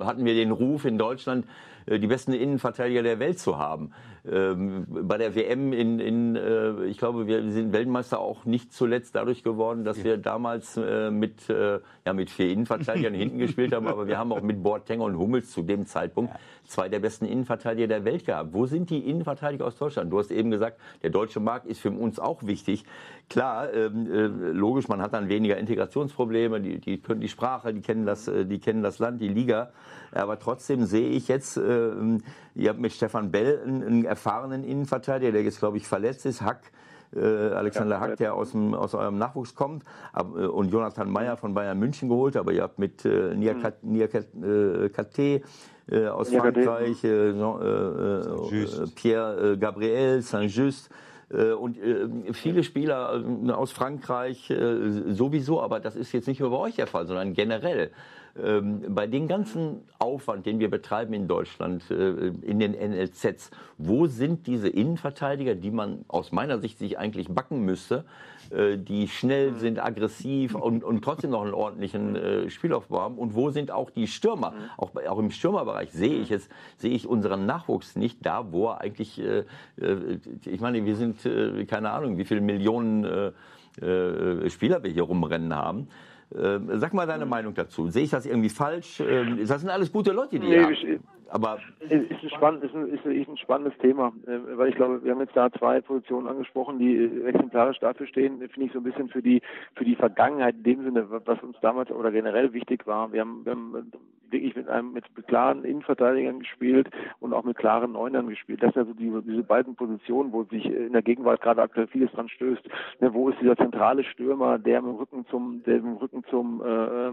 äh, hatten wir den Ruf in Deutschland, äh, die besten Innenverteidiger der Welt zu haben. Ähm, bei der WM in, in äh, ich glaube, wir sind Weltmeister auch nicht zuletzt dadurch geworden, dass wir damals äh, mit, äh, ja, mit vier Innenverteidigern hinten gespielt haben, aber wir haben auch mit Boateng und Hummels zu dem Zeitpunkt zwei der besten Innenverteidiger der Welt gehabt. Wo sind die Innenverteidiger aus Deutschland? Du hast eben gesagt, der deutsche Markt ist für uns auch wichtig. Klar, ähm, äh, logisch, man hat dann weniger Integrationsprobleme, die, die können die Sprache, die kennen das, äh, die kennen das Land, die Liga. Aber trotzdem sehe ich jetzt, äh, ihr habt mit Stefan Bell einen, einen erfahrenen Innenverteidiger, der jetzt, glaube ich, verletzt ist, Hack. Äh, Alexander Hack, der aus, dem, aus eurem Nachwuchs kommt, ab, äh, und Jonathan Meyer von Bayern München geholt, aber ihr habt mit äh, Niakate mhm. äh, aus Frankreich, äh, äh, Pierre Gabriel, Saint-Just, und viele Spieler aus Frankreich sowieso, aber das ist jetzt nicht nur bei euch der Fall, sondern generell. Ähm, bei dem ganzen Aufwand, den wir betreiben in Deutschland, äh, in den NLZs, wo sind diese Innenverteidiger, die man aus meiner Sicht sich eigentlich backen müsste, äh, die schnell mhm. sind, aggressiv und, und trotzdem noch einen ordentlichen äh, Spielaufbau haben? Und wo sind auch die Stürmer? Mhm. Auch, auch im Stürmerbereich sehe ich es, sehe ich unseren Nachwuchs nicht da, wo er eigentlich, äh, äh ich meine, wir sind, äh, keine Ahnung, wie viele Millionen Spieler wir hier rumrennen haben. Ähm, sag mal deine Meinung dazu. Sehe ich das irgendwie falsch? Ähm, das sind alles gute Leute, die nee, ihr aber ist ein, spannend, ist, ein, ist ein spannendes Thema, äh, weil ich glaube, wir haben jetzt da zwei Positionen angesprochen, die exemplarisch dafür stehen, finde ich so ein bisschen für die für die Vergangenheit in dem Sinne, was uns damals oder generell wichtig war. Wir haben, wir haben wirklich mit einem mit klaren Innenverteidigern gespielt und auch mit klaren Neunern gespielt. Das sind also die, diese beiden Positionen, wo sich in der Gegenwart gerade aktuell vieles dran stößt. Ne, wo ist dieser zentrale Stürmer, der im Rücken zum der im Rücken zum äh, äh,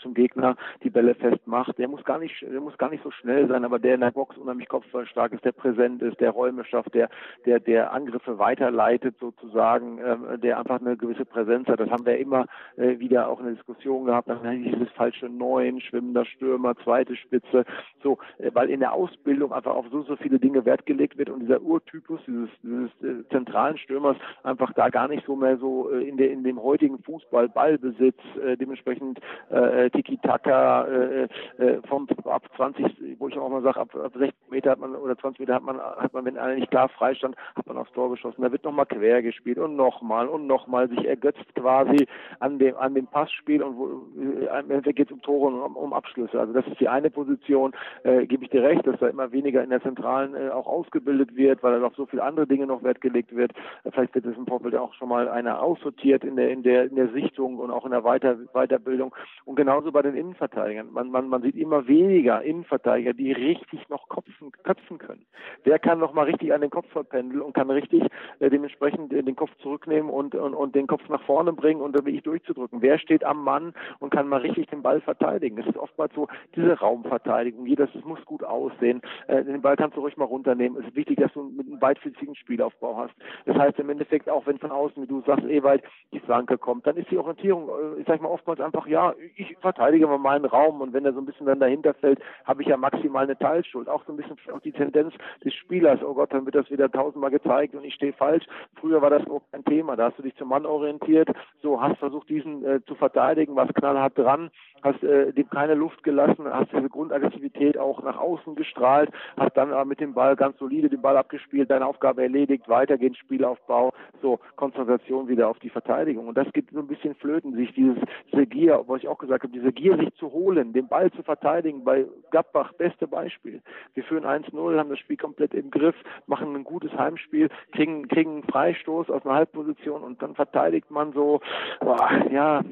zum Gegner die Bälle festmacht? Der muss gar nicht der muss gar nicht so schnell sein, aber der in der Box unheimlich kopfballstark ist, der präsent ist, der Räume schafft, der, der, der Angriffe weiterleitet sozusagen, äh, der einfach eine gewisse Präsenz hat. Das haben wir immer äh, wieder auch in der Diskussion gehabt. Dann dieses falsche Neun, schwimmender Stürmer, zweite Spitze, so, äh, weil in der Ausbildung einfach auf so, so viele Dinge Wert gelegt wird und dieser Urtypus dieses, dieses äh, zentralen Stürmers einfach da gar nicht so mehr so äh, in, der, in dem heutigen Fußball Ballbesitz, äh, dementsprechend äh, Tiki-Taka äh, äh, vom ab 20, wo ich auch mal sage, ab, ab 60 Meter hat man oder 20 Meter hat man, hat man, wenn einer nicht klar freistand, hat man aufs Tor geschossen. Da wird nochmal quer gespielt und nochmal und nochmal sich ergötzt quasi an dem, an dem Passspiel und wo, äh, geht es um Tore und um, um Abschlüsse. Also das ist die eine Position, äh, gebe ich dir recht, dass da immer weniger in der Zentralen äh, auch ausgebildet wird, weil da auf so viele andere Dinge noch Wert gelegt wird. Äh, vielleicht wird es im Vorfeld auch schon mal einer aussortiert in der, in der, in der Sichtung und auch in der Weiter, Weiterbildung. Und genauso bei den Innenverteidigern. Man, man, man sieht immer weniger Innenverteidiger, die richtig noch kopfen, köpfen können. Wer kann noch mal richtig an den Kopf verpendeln und kann richtig äh, dementsprechend äh, den Kopf zurücknehmen und, und, und den Kopf nach vorne bringen und da wirklich durchzudrücken? Wer steht am Mann und kann mal richtig den Ball verteidigen? Es ist oftmals so diese Raumverteidigung. Jedes, es muss gut aussehen. Äh, den Ball kannst du ruhig mal runternehmen. Es ist wichtig, dass du mit einem beidfüßigen Spielaufbau hast. Das heißt im Endeffekt, auch wenn von außen, wie du sagst, Ewald, die Flanke kommt, dann ist die Orientierung, äh, ich sag mal, oftmals einfach, ja, ich verteidige mal meinen Raum und wenn er so ein bisschen dann dahinter fällt, habe ich ja maximal eine Teilschuld. Auch so ein bisschen auch die Tendenz des Spielers, oh Gott, dann wird das wieder tausendmal gezeigt und ich stehe falsch. Früher war das auch kein Thema. Da hast du dich zum Mann orientiert, so hast versucht, diesen äh, zu verteidigen, warst knallhart dran, hast äh, dem keine Luft gelassen, hast diese Grundaggressivität auch nach außen gestrahlt, hast dann aber mit dem Ball ganz solide den Ball abgespielt, deine Aufgabe erledigt, weitergehend Spielaufbau, so Konzentration wieder auf die Verteidigung. Und das gibt so ein bisschen flöten, sich dieses, diese Gier, was ich auch gesagt habe, diese Gier, sich zu holen, den Ball zu verteidigen. Bei Gladbach, beste Beispiel. Wir führen 1-0, haben das Spiel komplett im Griff, machen ein gutes Heimspiel, kriegen, kriegen einen Freistoß aus einer Halbposition und dann verteidigt man so, boah, ja,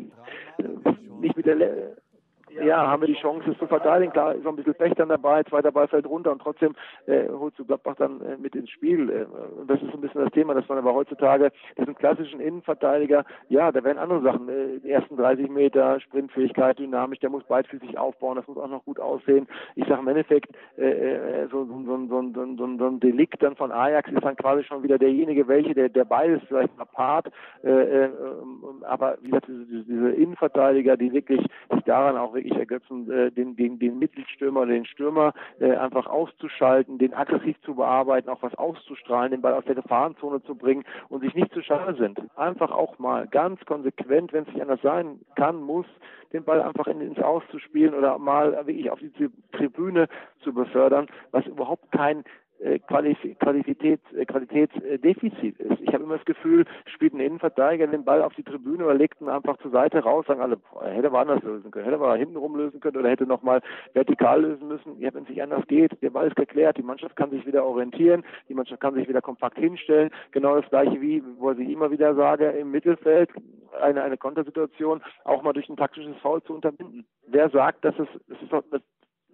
nicht mit der, Le ja, haben wir die Chance, es zu verteidigen. Klar, ist noch ein bisschen Pech dann dabei, zweiter Ball fällt runter und trotzdem äh, holst du Gladbach dann äh, mit ins Spiel. Äh, und das ist ein bisschen das Thema, dass man aber heutzutage diesen klassischen Innenverteidiger, ja, da werden andere Sachen, äh, die ersten 30 Meter, Sprintfähigkeit, dynamisch, der muss beidfüßig aufbauen, das muss auch noch gut aussehen. Ich sage im Endeffekt, äh, äh so, so, so, so, so, so, so ein Delikt dann von Ajax ist dann quasi schon wieder derjenige, welche, der, der beides vielleicht apart, äh, äh, aber wie gesagt, diese, diese Innenverteidiger, die wirklich sich daran auch ergötzen, äh, den, den, den Mittelstürmer, den Stürmer äh, einfach auszuschalten, den aggressiv zu bearbeiten, auch was auszustrahlen, den Ball aus der Gefahrenzone zu bringen und sich nicht zu schade sind. Einfach auch mal ganz konsequent, wenn es nicht anders sein kann, muss, den Ball einfach in, ins Auszuspielen oder mal wirklich auf die Tribüne zu befördern, was überhaupt kein äh, Qualität, äh, Qualitätsdefizit ist. Ich habe immer das Gefühl, spielt ein Innenverteidiger den Ball auf die Tribüne oder legt ihn einfach zur Seite raus, sagen alle, hätte aber anders lösen können, hätte aber hinten rum lösen können oder hätte nochmal vertikal lösen müssen. Ja, wenn es nicht anders geht, der Ball ist geklärt, die Mannschaft kann sich wieder orientieren, die Mannschaft kann sich wieder kompakt hinstellen. Genau das gleiche wie, wo ich immer wieder sage, im Mittelfeld eine, eine Kontersituation auch mal durch ein taktisches Foul zu unterbinden. Wer sagt, dass es, das ist doch,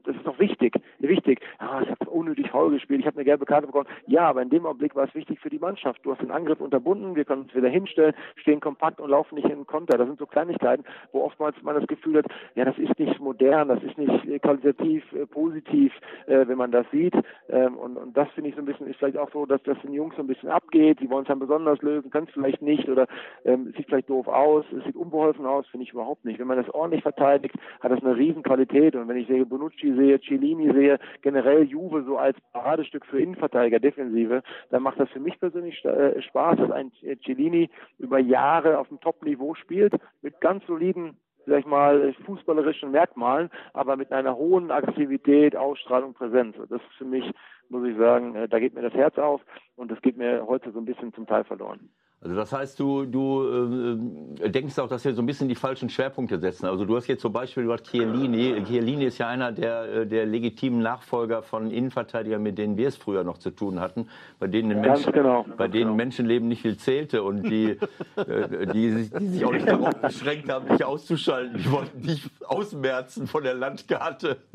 das, ist doch wichtig, wichtig. Ja, ich habe unnötig faul gespielt, ich habe eine gelbe Karte bekommen. Ja, aber in dem Augenblick war es wichtig für die Mannschaft. Du hast den Angriff unterbunden, wir können uns wieder hinstellen, stehen kompakt und laufen nicht in den Konter. Das sind so Kleinigkeiten, wo oftmals man das Gefühl hat, ja, das ist nicht modern, das ist nicht äh, qualitativ äh, positiv, äh, wenn man das sieht. Ähm, und, und das finde ich so ein bisschen, ist vielleicht auch so, dass das den Jungs so ein bisschen abgeht. Die wollen es dann besonders lösen, können es vielleicht nicht oder ähm, sieht vielleicht doof aus, es sieht unbeholfen aus, finde ich überhaupt nicht. Wenn man das ordentlich verteidigt, hat das eine riesen Qualität. Und wenn ich sehe, Bonucci sehe, Cellini sehe, generell Juve so als Paradestück für Innenverteidiger, Defensive, dann macht das für mich persönlich äh, Spaß, dass ein Cellini über Jahre auf dem Top-Niveau spielt, mit ganz soliden sag ich mal, fußballerischen Merkmalen, aber mit einer hohen Aggressivität, Ausstrahlung, Präsenz. Das ist für mich, muss ich sagen, äh, da geht mir das Herz auf und das geht mir heute so ein bisschen zum Teil verloren. Also das heißt, du, du äh, denkst auch, dass wir so ein bisschen die falschen Schwerpunkte setzen. Also du hast jetzt zum Beispiel gesagt, Chiellini. Chiellini ist ja einer der, äh, der legitimen Nachfolger von Innenverteidigern, mit denen wir es früher noch zu tun hatten, bei denen, den Menschen, genau, bei denen genau. Menschenleben nicht viel zählte und die, äh, die, die, sich auch nicht darauf beschränkt haben, dich auszuschalten. Die wollten dich ausmerzen von der Landkarte. (laughs)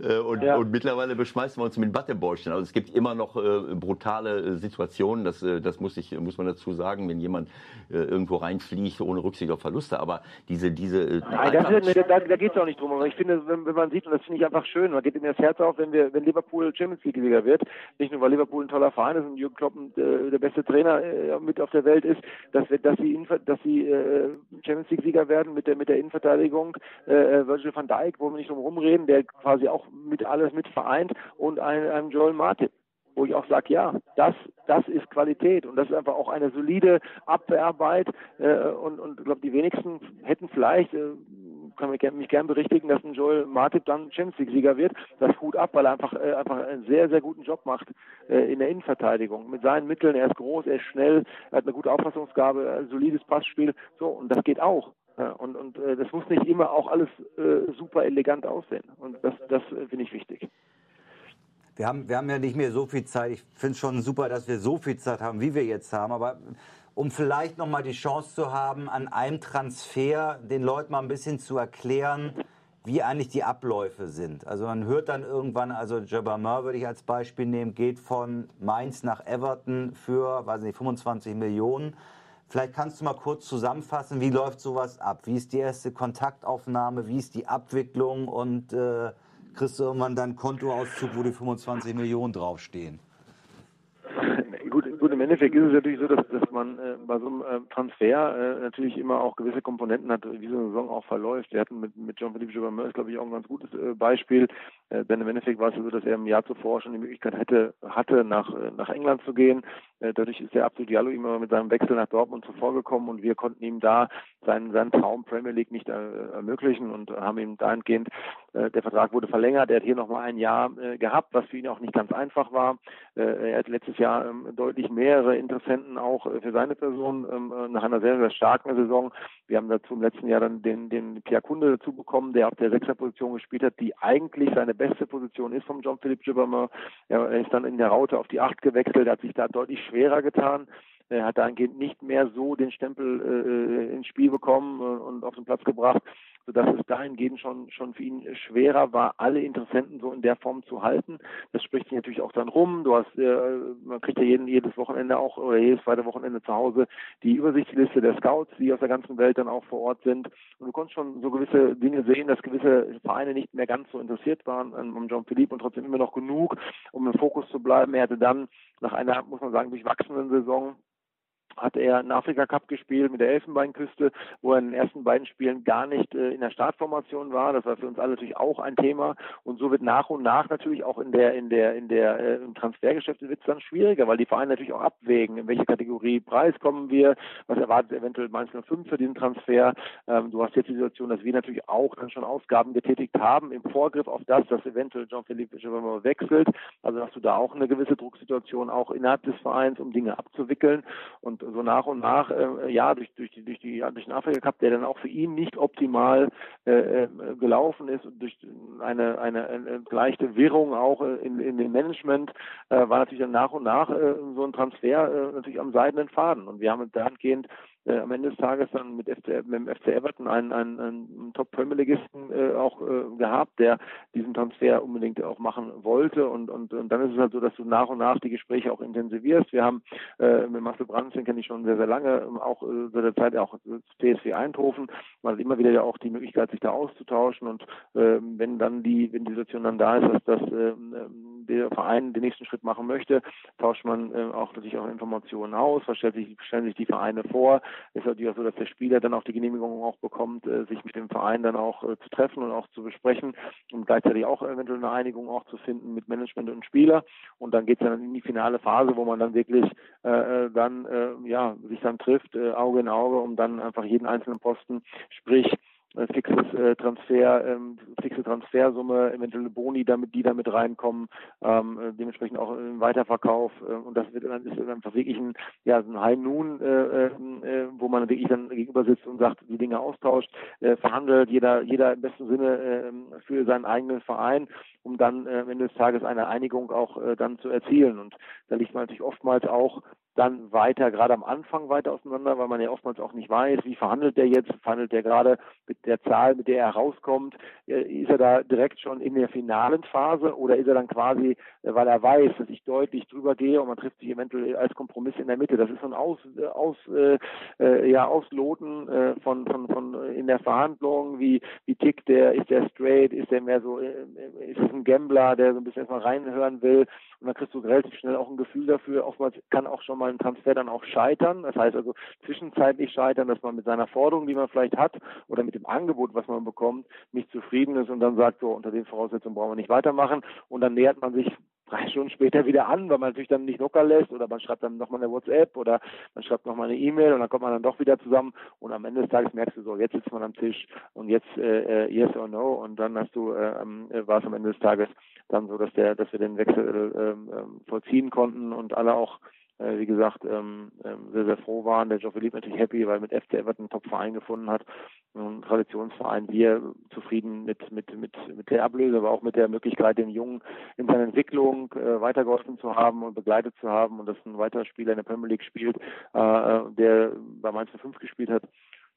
Äh, und, ja. und, mittlerweile beschmeißen wir uns mit Wattebäuschen. Also es gibt immer noch äh, brutale Situationen, das, das muss, ich, muss man dazu sagen, wenn jemand äh, irgendwo reinfliegt ohne Rücksicht auf Verluste. Aber diese, diese. Äh, Nein, das ist, da, da geht es auch nicht drum. Aber ich finde, wenn, wenn man sieht, und das finde ich einfach schön, man geht mir das Herz auf, wenn wir, wenn Liverpool Champions League-Sieger wird, nicht nur weil Liverpool ein toller Verein ist und Jürgen Klopp äh, der beste Trainer äh, mit auf der Welt ist, dass, wir, dass sie, dass sie äh, Champions League-Sieger werden mit der, mit der Innenverteidigung, äh, Virgil van Dijk, wo wir nicht drum rumreden, der quasi auch mit alles mit vereint und einem, einem Joel Martin wo ich auch sage, ja, das, das ist Qualität und das ist einfach auch eine solide Abwehrarbeit äh, und, und ich glaube, die wenigsten hätten vielleicht, äh, kann mich, mich gern berichtigen, dass ein Joel Martip dann Champions League-Sieger wird. Das Hut ab, weil er einfach, äh, einfach einen sehr, sehr guten Job macht äh, in der Innenverteidigung. Mit seinen Mitteln, er ist groß, er ist schnell, er hat eine gute Auffassungsgabe, ein solides Passspiel, so, und das geht auch. und und äh, das muss nicht immer auch alles äh, super elegant aussehen. Und das, das äh, finde ich wichtig. Wir haben, wir haben ja nicht mehr so viel Zeit. Ich finde es schon super, dass wir so viel Zeit haben, wie wir jetzt haben. Aber um vielleicht noch mal die Chance zu haben, an einem Transfer den Leuten mal ein bisschen zu erklären, wie eigentlich die Abläufe sind. Also man hört dann irgendwann, also Jabamar würde ich als Beispiel nehmen, geht von Mainz nach Everton für, weiß nicht, 25 Millionen. Vielleicht kannst du mal kurz zusammenfassen, wie läuft sowas ab? Wie ist die erste Kontaktaufnahme? Wie ist die Abwicklung? Und äh, kriegst du irgendwann dann Kontoauszug, wo die 25 Millionen draufstehen? Gut, im Endeffekt ist es natürlich so, dass, dass man äh, bei so einem äh, Transfer äh, natürlich immer auch gewisse Komponenten hat, wie so eine Saison auch verläuft. Wir hatten mit, mit Jean-Philippe Joubert, glaube ich, auch ein ganz gutes äh, Beispiel. Äh, denn im Endeffekt war es so, dass er im Jahr zuvor schon die Möglichkeit hätte, hatte, nach, äh, nach England zu gehen. Äh, dadurch ist der Abdul Diallo immer mit seinem Wechsel nach Dortmund zuvorgekommen und wir konnten ihm da seinen, seinen Traum Premier League nicht äh, ermöglichen und haben ihm dahingehend, äh, der Vertrag wurde verlängert. Er hat hier nochmal ein Jahr äh, gehabt, was für ihn auch nicht ganz einfach war. Äh, er hat letztes Jahr ähm, deutlich mehrere Interessenten auch äh, für seine Person ähm, äh, nach einer sehr, sehr starken Saison. Wir haben dazu im letzten Jahr dann den, den Pierre Kunde dazu bekommen, der auf der Sechserposition gespielt hat, die eigentlich seine beste Position ist vom Jean-Philippe Gibbermer. Er ist dann in der Raute auf die Acht gewechselt, hat sich da deutlich schwerer getan. Er hat dahingehend nicht mehr so den Stempel äh, ins Spiel bekommen äh, und auf den Platz gebracht, sodass es dahingehend schon, schon für ihn schwerer war, alle Interessenten so in der Form zu halten. Das spricht sich natürlich auch dann rum. Du hast, äh, man kriegt ja jeden, jedes Wochenende auch oder jedes zweite Wochenende zu Hause die Übersichtsliste der Scouts, die aus der ganzen Welt dann auch vor Ort sind. Und du konntest schon so gewisse Dinge sehen, dass gewisse Vereine nicht mehr ganz so interessiert waren an John Philippe und trotzdem immer noch genug, um im Fokus zu bleiben. Er hatte dann nach einer, muss man sagen, durchwachsenen Saison hat er einen Afrika Cup gespielt mit der Elfenbeinküste, wo er in den ersten beiden Spielen gar nicht äh, in der Startformation war. Das war für uns alle natürlich auch ein Thema. Und so wird nach und nach natürlich auch in der in der in der äh, im Transfergeschäft wird es dann schwieriger, weil die Vereine natürlich auch abwägen, in welche Kategorie Preis kommen wir, was erwartet eventuell Mainz 05 für diesen Transfer. Ähm, du hast jetzt die Situation, dass wir natürlich auch dann schon Ausgaben getätigt haben im Vorgriff auf das, dass eventuell Jean-Philippe Chevalier wechselt. Also hast du da auch eine gewisse Drucksituation auch innerhalb des Vereins, um Dinge abzuwickeln. Und so nach und nach, äh, ja, durch, durch, die, durch, die, durch den Afrika Cup, der dann auch für ihn nicht optimal äh, äh gelaufen ist und durch eine, eine, eine leichte Wirrung auch äh, in, in dem Management, äh, war natürlich dann nach und nach äh, so ein Transfer äh, natürlich am seidenen Faden. Und wir haben dahingehend äh, am Ende des Tages dann mit, FC, mit dem FC Everton einen, einen, einen Top-Premier-Ligisten äh, auch äh, gehabt, der diesen Transfer unbedingt auch machen wollte. Und, und, und dann ist es halt so, dass du nach und nach die Gespräche auch intensivierst. Wir haben äh, mit Marcel Brandt, den kenne ich schon sehr, sehr lange, ähm, auch äh, seit der Zeit auch CSW Eindhoven. Man hat immer wieder ja auch die Möglichkeit, sich da auszutauschen. Und äh, wenn dann die, wenn die Situation dann da ist, dass das äh, der Verein den nächsten Schritt machen möchte, tauscht man äh, auch natürlich auch Informationen aus, stellt sich, stellen sich die Vereine vor. Ist natürlich auch so, dass der Spieler dann auch die Genehmigung auch bekommt, äh, sich mit dem Verein dann auch äh, zu treffen und auch zu besprechen und gleichzeitig auch eventuell eine Einigung auch zu finden mit Management und Spieler. Und dann geht es dann in die finale Phase, wo man dann wirklich äh, äh dann äh, ja sich dann trifft, äh, Auge in Auge, um dann einfach jeden einzelnen Posten, sprich fixes äh, Transfer, ähm, fixe Transfersumme, eventuelle Boni, damit die damit reinkommen, ähm, äh, dementsprechend auch im Weiterverkauf äh, und das wird dann ist dann wirklich ein ja ein High Noon, äh, äh, wo man wirklich dann gegenüber sitzt und sagt, die Dinge austauscht, äh, verhandelt, jeder jeder im besten Sinne äh, für seinen eigenen Verein, um dann äh, am Ende des Tages eine Einigung auch äh, dann zu erzielen. Und da liegt man natürlich oftmals auch dann weiter, gerade am Anfang weiter auseinander, weil man ja oftmals auch nicht weiß, wie verhandelt der jetzt, verhandelt der gerade mit der Zahl, mit der er rauskommt, äh, ist er da direkt schon in der finalen Phase oder ist er dann quasi, äh, weil er weiß, dass ich deutlich drüber gehe und man trifft sich eventuell als Kompromiss in der Mitte. Das ist so ein Aus, äh, aus äh, ja, Ausloten äh, von, von, von in der Verhandlung, wie, wie tickt der, ist der straight, ist der mehr so, äh, ist es ein Gambler, der so ein bisschen erstmal reinhören will? Und dann kriegst du relativ schnell auch ein Gefühl dafür, oftmals kann auch schon mal ein Transfer dann auch scheitern. Das heißt also zwischenzeitlich scheitern, dass man mit seiner Forderung, die man vielleicht hat, oder mit dem Angebot, was man bekommt, nicht zufrieden ist und dann sagt, so unter den Voraussetzungen brauchen wir nicht weitermachen. Und dann nähert man sich drei Stunden später (laughs) wieder an, weil man natürlich dann nicht locker lässt oder man schreibt dann nochmal eine WhatsApp oder man schreibt nochmal eine E-Mail und dann kommt man dann doch wieder zusammen und am Ende des Tages merkst du so, jetzt sitzt man am Tisch und jetzt äh, äh yes or no und dann hast du, äh, äh war es am Ende des Tages dann so, dass der, dass wir den Wechsel ähm, ähm, vollziehen konnten und alle auch äh, wie gesagt, ähm, ähm, sehr, sehr froh waren. Der Joe Philippe natürlich happy, weil mit FC Everton einen Top-Verein gefunden hat, ein Traditionsverein. Wir zufrieden mit, mit, mit, mit der Ablöse, aber auch mit der Möglichkeit, den Jungen in seiner Entwicklung äh, weitergeholfen zu haben und begleitet zu haben und dass ein weiterer Spieler in der Premier League spielt, äh, äh der bei Mainz 5 gespielt hat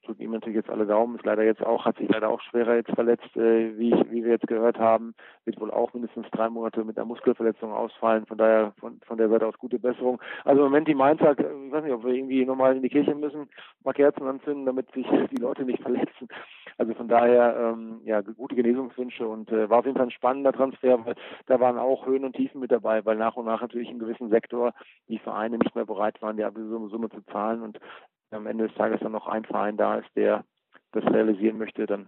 drücken ihm natürlich jetzt alle Daumen. Ist leider jetzt auch, hat sich leider auch schwerer jetzt verletzt, äh, wie, ich, wie wir jetzt gehört haben. Wird wohl auch mindestens drei Monate mit einer Muskelverletzung ausfallen. Von daher von, von der Seite aus gute Besserung. Also im Moment die Mainzer, ich weiß nicht, ob wir irgendwie nochmal in die Kirche müssen, mal Kerzen anzünden, damit sich die Leute nicht verletzen. Also von daher, ähm, ja, gute Genesungswünsche und äh, war auf jeden Fall ein spannender Transfer, weil da waren auch Höhen und Tiefen mit dabei, weil nach und nach natürlich in gewissen Sektor die Vereine nicht mehr bereit waren, die Summe zu zahlen und am Ende des Tages dann noch ein Verein da ist, der das realisieren möchte, dann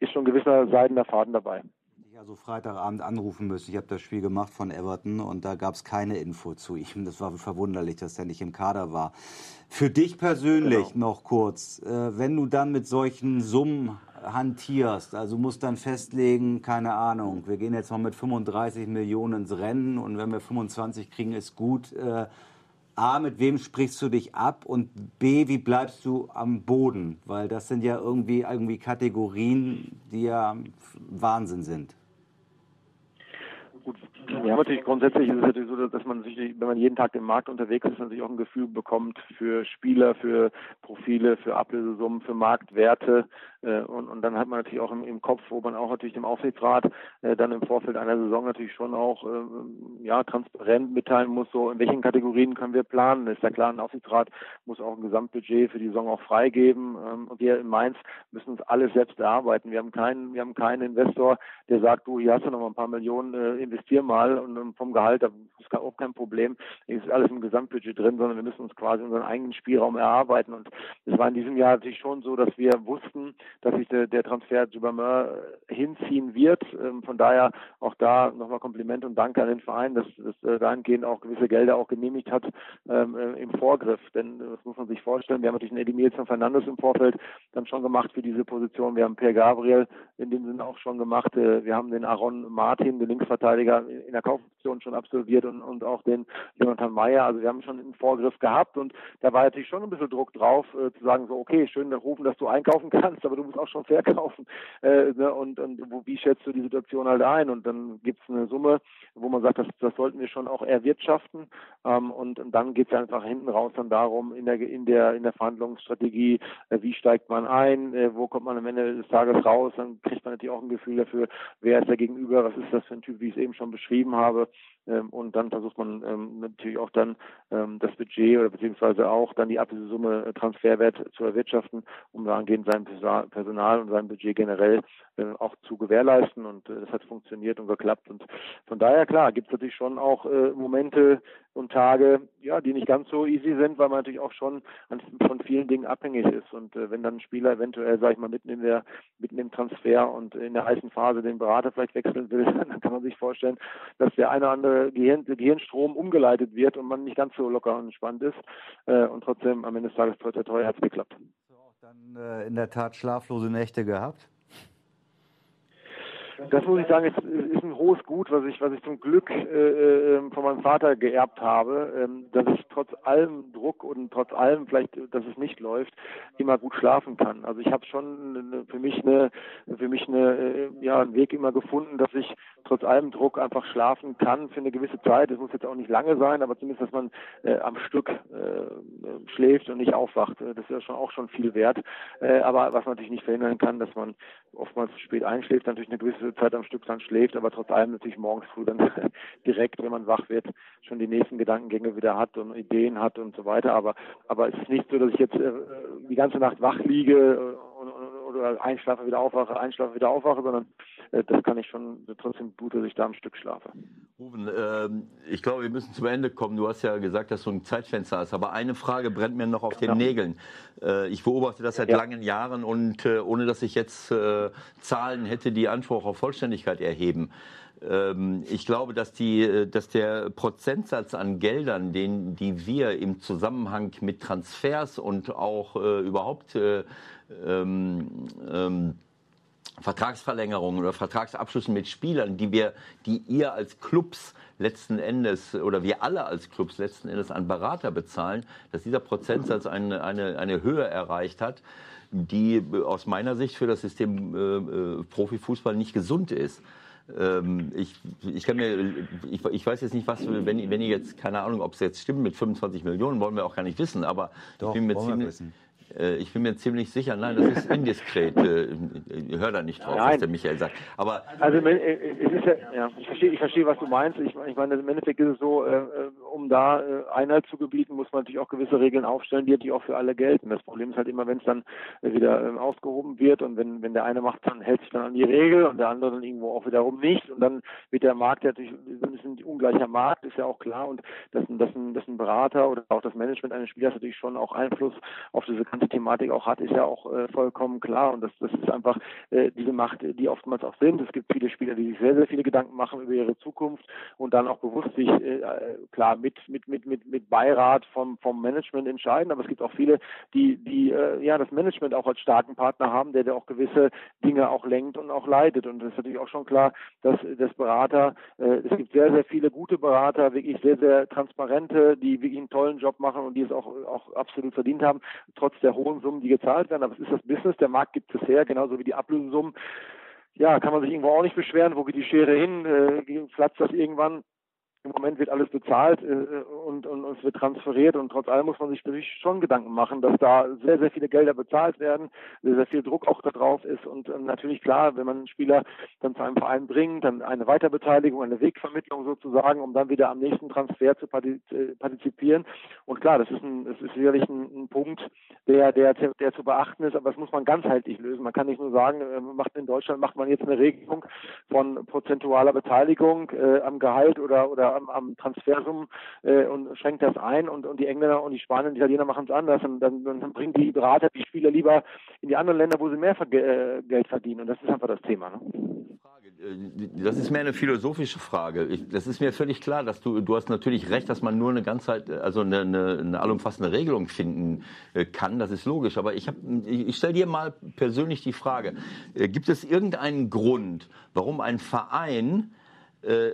ist schon ein gewisser seidener Faden dabei. Ich also Freitagabend anrufen müssen. Ich habe das Spiel gemacht von Everton und da gab es keine Info zu ihm. Das war verwunderlich, dass er nicht im Kader war. Für dich persönlich genau. noch kurz, äh, wenn du dann mit solchen Summen hantierst, also musst dann festlegen, keine Ahnung, wir gehen jetzt mal mit 35 Millionen ins Rennen und wenn wir 25 kriegen, ist gut. A, mit wem sprichst du dich ab und B, wie bleibst du am Boden? Weil das sind ja irgendwie, irgendwie Kategorien, die ja Wahnsinn sind. Ja, natürlich grundsätzlich ist es natürlich so, dass man sich, wenn man jeden Tag im Markt unterwegs ist, natürlich auch ein Gefühl bekommt für Spieler, für Profile, für Ablösesummen, für Marktwerte. Äh, und, und dann hat man natürlich auch im, im Kopf, wo man auch natürlich dem Aufsichtsrat äh, dann im Vorfeld einer Saison natürlich schon auch äh, ja transparent mitteilen muss, so in welchen Kategorien können wir planen. Ist ja klar, ein Aufsichtsrat muss auch ein Gesamtbudget für die Saison auch freigeben. Ähm, und wir in Mainz müssen uns alles selbst erarbeiten. Wir haben keinen, wir haben keinen Investor, der sagt, du, hier hast du noch mal ein paar Millionen, äh, investier mal und, und vom Gehalt, da ist auch kein Problem. Es ist alles im Gesamtbudget drin, sondern wir müssen uns quasi unseren eigenen Spielraum erarbeiten. Und es war in diesem Jahr natürlich schon so, dass wir wussten, dass sich der, der Transfer Jubamer äh, hinziehen wird. Ähm, von daher auch da nochmal Kompliment und Dank an den Verein, dass, dass äh, dahingehend auch gewisse Gelder auch genehmigt hat ähm, äh, im Vorgriff. Denn das muss man sich vorstellen. Wir haben natürlich einen Eddie Milson Fernandes im Vorfeld dann schon gemacht für diese Position. Wir haben Per Gabriel in dem Sinne auch schon gemacht. Wir haben den Aaron Martin, den Linksverteidiger, in der Kaufoption schon absolviert und, und auch den Jonathan Meyer. Also wir haben schon einen Vorgriff gehabt und da war natürlich schon ein bisschen Druck drauf, äh, zu sagen so, okay, schön rufen, dass du einkaufen (laughs) kannst, aber du musst auch schon verkaufen. Äh, ne? Und, und wo, wie schätzt du die Situation halt ein? Und dann gibt es eine Summe, wo man sagt, das, das sollten wir schon auch erwirtschaften. Ähm, und, und dann geht es einfach hinten raus dann darum, in der in der in der Verhandlungsstrategie, äh, wie steigt man ein, äh, wo kommt man am Ende des Tages raus, dann kriegt man natürlich auch ein Gefühl dafür, wer ist der Gegenüber, was ist das für ein Typ, wie ich es eben schon beschrieben habe. Ähm, und dann versucht man ähm, natürlich auch dann ähm, das Budget oder beziehungsweise auch dann die Ablösesumme äh, Transferwert zu erwirtschaften, um dahingehend sein Personal und sein Budget generell äh, auch zu gewährleisten. Und äh, das hat funktioniert und geklappt. Und von daher, klar, gibt es natürlich schon auch Momente und Tage, ja, die nicht ganz so easy sind, weil man natürlich auch schon von vielen Dingen abhängig ist. Und wenn dann ein Spieler eventuell, sag ich mal, mitten in der, mitten im Transfer und in der heißen Phase den Berater vielleicht wechseln will, (laughs) dann kann man sich vorstellen, dass der eine oder andere Gehirn, Gehirnstrom umgeleitet wird und man nicht ganz so locker und entspannt ist. Äh, und trotzdem am Ende des Tages toi, toi, toi, hat es geklappt. Hast du auch dann äh, in der Tat schlaflose Nächte gehabt? Das muss ich sagen, ist, ist ein hohes Gut, was ich, was ich zum Glück äh, äh, von meinem Vater geerbt habe, ähm, dass ich trotz allem Druck und trotz allem vielleicht, dass es nicht läuft, immer gut schlafen kann. Also ich habe schon für mich eine, für mich eine, äh, ja, einen Weg immer gefunden, dass ich trotz allem Druck einfach schlafen kann für eine gewisse Zeit. Es muss jetzt auch nicht lange sein, aber zumindest, dass man äh, am Stück äh, schläft und nicht aufwacht. Das ist ja schon auch schon viel wert. Äh, aber was man natürlich nicht verhindern kann, dass man oftmals spät einschläft, natürlich eine gewisse Zeit am Stück dann schläft, aber trotz allem natürlich morgens früh dann (laughs) direkt, wenn man wach wird, schon die nächsten Gedankengänge wieder hat und Ideen hat und so weiter. Aber, aber es ist nicht so, dass ich jetzt äh, die ganze Nacht wach liege äh, oder einschlafe, wieder aufwache, einschlafe, wieder aufwache, sondern äh, das kann ich schon trotzdem gut, dass ich da am Stück schlafe. Ruben, ähm, ich glaube, wir müssen zum Ende kommen. Du hast ja gesagt, dass du ein Zeitfenster hast, aber eine Frage brennt mir noch auf den ja. Nägeln. Äh, ich beobachte das seit ja. langen Jahren und äh, ohne dass ich jetzt äh, Zahlen hätte, die Anspruch auf Vollständigkeit erheben ähm, ich glaube, dass, die, äh, dass der Prozentsatz an Geldern, den, die wir im Zusammenhang mit Transfers und auch äh, überhaupt äh, ähm, ähm, Vertragsverlängerungen oder Vertragsabschlüssen mit Spielern, die wir, die ihr als Clubs letzten Endes oder wir alle als Clubs letzten Endes an Berater bezahlen, dass dieser Prozentsatz eine, eine, eine Höhe erreicht hat, die aus meiner Sicht für das System äh, äh Profifußball nicht gesund ist. Ähm, ich, ich, kann mir, ich, ich, weiß jetzt nicht, was, wenn, wenn ihr jetzt, keine Ahnung, ob es jetzt stimmt mit 25 Millionen, wollen wir auch gar nicht wissen, aber Doch, ich bin mir ziemlich, ich bin mir ziemlich sicher, nein, das ist indiskret. Äh, hör da nicht drauf, nein. was der Michael sagt. Aber also äh, ja, ja ich verstehe, ich verstehe, was du meinst. Ich, ich meine, im Endeffekt ist es so, äh, um da äh, Einheit zu gebieten, muss man natürlich auch gewisse Regeln aufstellen, die natürlich auch für alle gelten. Das Problem ist halt immer, wenn es dann wieder äh, ausgehoben wird und wenn, wenn der eine macht, dann hält sich dann an die Regel und der andere dann irgendwo auch wiederum nicht und dann wird der Markt natürlich, dann ist ein ungleicher Markt, ist ja auch klar und dass, dass, ein, dass ein Berater oder auch das Management eines Spielers natürlich schon auch Einfluss auf diese ganze Thematik auch hat, ist ja auch äh, vollkommen klar. Und das, das ist einfach äh, diese Macht, die oftmals auch sind. Es gibt viele Spieler, die sich sehr, sehr viele Gedanken machen über ihre Zukunft und dann auch bewusst sich äh, klar mit, mit, mit, mit, mit Beirat vom, vom Management entscheiden. Aber es gibt auch viele, die, die äh, ja das Management auch als starken Partner haben, der, der auch gewisse Dinge auch lenkt und auch leitet. Und das ist natürlich auch schon klar, dass das Berater, äh, es gibt sehr, sehr viele gute Berater, wirklich sehr, sehr transparente, die wirklich einen tollen Job machen und die es auch, auch absolut verdient haben, trotz der hohen Summen, die gezahlt werden. Aber es ist das Business, der Markt gibt es her, genauso wie die Ablösesummen. Ja, kann man sich irgendwo auch nicht beschweren. Wo geht die Schere hin? Äh, platzt das irgendwann? Im Moment wird alles bezahlt äh, und, und, und, es wird transferiert und trotz allem muss man sich natürlich schon Gedanken machen, dass da sehr, sehr viele Gelder bezahlt werden, sehr, sehr viel Druck auch da drauf ist und äh, natürlich klar, wenn man einen Spieler dann zu einem Verein bringt, dann eine Weiterbeteiligung, eine Wegvermittlung sozusagen, um dann wieder am nächsten Transfer zu äh, partizipieren. Und klar, das ist, ein, das ist sicherlich ein, ein Punkt, der, der, der zu beachten ist, aber das muss man ganzheitlich lösen. Man kann nicht nur sagen, äh, macht in Deutschland macht man jetzt eine Regelung von prozentualer Beteiligung äh, am Gehalt oder, oder am, am Transfersummen äh, und schränkt das ein und, und die Engländer und die Spanier und die Italiener machen es anders und dann, dann bringen die Berater die Spieler lieber in die anderen Länder, wo sie mehr äh, Geld verdienen und das ist einfach das Thema. Ne? Äh, das ist mehr eine philosophische Frage. Ich, das ist mir völlig klar, dass du, du hast natürlich recht, dass man nur eine ganze, also eine, eine, eine allumfassende Regelung finden äh, kann. Das ist logisch. Aber ich, ich, ich stelle dir mal persönlich die Frage: Gibt es irgendeinen Grund, warum ein Verein äh,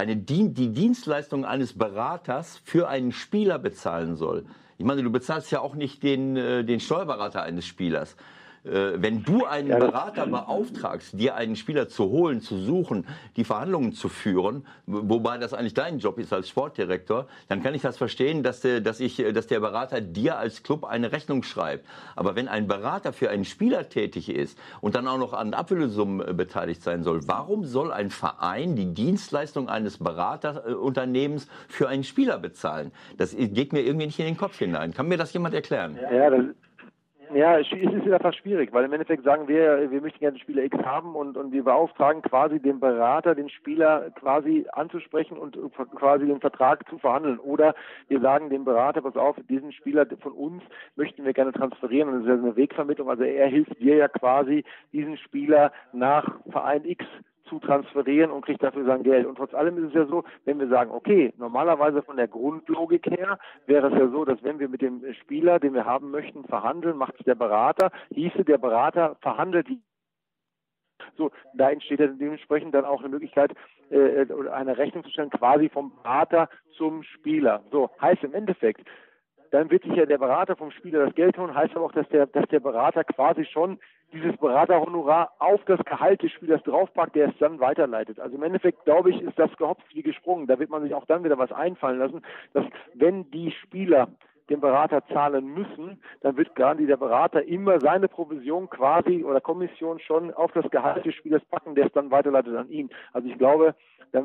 eine, die Dienstleistung eines Beraters für einen Spieler bezahlen soll. Ich meine, du bezahlst ja auch nicht den, äh, den Steuerberater eines Spielers. Äh, wenn du einen Berater beauftragst, dir einen Spieler zu holen, zu suchen, die Verhandlungen zu führen, wobei das eigentlich dein Job ist als Sportdirektor, dann kann ich das verstehen, dass der, dass ich, dass der Berater dir als Club eine Rechnung schreibt. Aber wenn ein Berater für einen Spieler tätig ist und dann auch noch an Ablösesummen äh, beteiligt sein soll, warum soll ein Verein die Dienstleistung eines Beraterunternehmens für einen Spieler bezahlen? Das geht mir irgendwie nicht in den Kopf hinein. Kann mir das jemand erklären? Ja, das ja, es ist einfach schwierig, weil im Endeffekt sagen wir, wir möchten gerne den Spieler X haben und, und wir beauftragen quasi den Berater, den Spieler quasi anzusprechen und quasi den Vertrag zu verhandeln. Oder wir sagen dem Berater, pass auf, diesen Spieler von uns möchten wir gerne transferieren und das ist ja eine Wegvermittlung. Also er hilft dir ja quasi, diesen Spieler nach Verein X zu transferieren und kriegt dafür sein Geld. Und trotz allem ist es ja so, wenn wir sagen, okay, normalerweise von der Grundlogik her wäre es ja so, dass wenn wir mit dem Spieler, den wir haben möchten, verhandeln, macht es der Berater, hieße der Berater verhandelt so, da entsteht ja dementsprechend dann auch eine Möglichkeit, äh, eine Rechnung zu stellen, quasi vom Berater zum Spieler. So, heißt im Endeffekt, dann wird sich ja der Berater vom Spieler das Geld holen, heißt aber auch, dass der, dass der Berater quasi schon dieses Beraterhonorar auf das Gehalt des Spielers draufpackt, der es dann weiterleitet. Also im Endeffekt, glaube ich, ist das gehopft wie gesprungen. Da wird man sich auch dann wieder was einfallen lassen, dass wenn die Spieler den Berater zahlen müssen, dann wird gerade der Berater immer seine Provision quasi oder Kommission schon auf das Gehalt des Spielers packen, der es dann weiterleitet an ihn. Also ich glaube, das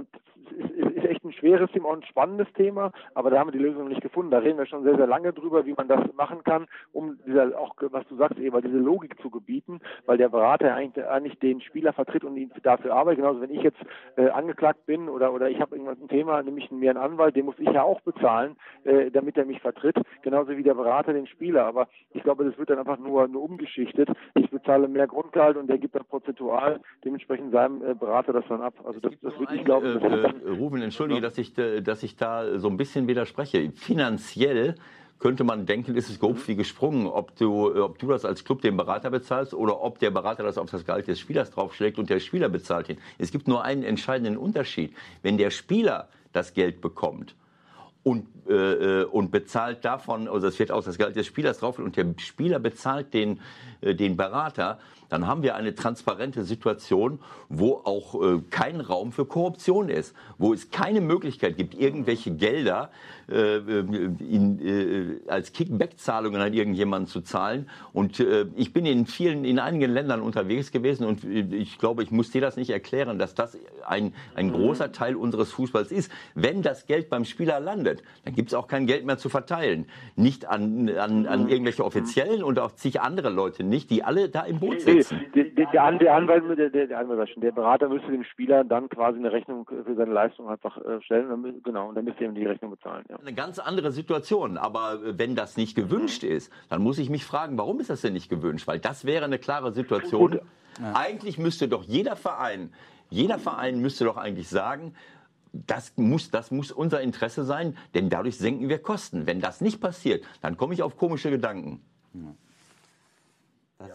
ist echt ein schweres Thema und ein spannendes Thema, aber da haben wir die Lösung noch nicht gefunden. Da reden wir schon sehr, sehr lange drüber, wie man das machen kann, um dieser, auch, was du sagst, Eva, diese Logik zu gebieten, weil der Berater eigentlich, eigentlich den Spieler vertritt und ihn dafür arbeitet. Genauso, wenn ich jetzt äh, angeklagt bin oder, oder ich habe irgendwas ein Thema, nämlich mir einen Anwalt, den muss ich ja auch bezahlen, äh, damit er mich vertritt, genauso wie der Berater den Spieler. Aber ich glaube, das wird dann einfach nur, nur umgeschichtet. Ich bezahle mehr Grundgehalt und der gibt dann prozentual dementsprechend seinem äh, Berater das dann ab. Also das, das würde ich glaube, äh, äh, Ruben, entschuldige, dass ich, äh, dass ich da so ein bisschen widerspreche. Finanziell könnte man denken, ist es grob wie gesprungen, ob du, ob du das als Club den Berater bezahlst oder ob der Berater das auf das Gehalt des Spielers draufschlägt und der Spieler bezahlt ihn. Es gibt nur einen entscheidenden Unterschied. Wenn der Spieler das Geld bekommt und, äh, äh und bezahlt davon, also es wird aus das Gehalt des Spielers drauf und der Spieler bezahlt den, äh, den Berater, dann haben wir eine transparente Situation, wo auch äh, kein Raum für Korruption ist, wo es keine Möglichkeit gibt, irgendwelche Gelder äh, in, äh, als Kickback-Zahlungen an irgendjemanden zu zahlen. Und äh, ich bin in vielen, in einigen Ländern unterwegs gewesen und äh, ich glaube, ich muss dir das nicht erklären, dass das ein, ein großer Teil unseres Fußballs ist. Wenn das Geld beim Spieler landet, dann gibt es auch kein Geld mehr zu verteilen. Nicht an, an, an irgendwelche Offiziellen und auch zig andere Leute nicht, die alle da im Boot sind sitzen. Der, der, der, der Anwalt, der, der, der, Anwalt, der Berater müsste dem Spieler dann quasi eine Rechnung für seine Leistung einfach äh, stellen. Dann, genau, und dann müsste er ihm die Rechnung bezahlen. Ja. Eine ganz andere Situation. Aber wenn das nicht gewünscht ist, dann muss ich mich fragen, warum ist das denn nicht gewünscht? Weil das wäre eine klare Situation. Ja. Eigentlich müsste doch jeder Verein, jeder Verein müsste doch eigentlich sagen, das muss, das muss unser Interesse sein, denn dadurch senken wir Kosten. Wenn das nicht passiert, dann komme ich auf komische Gedanken. Ja.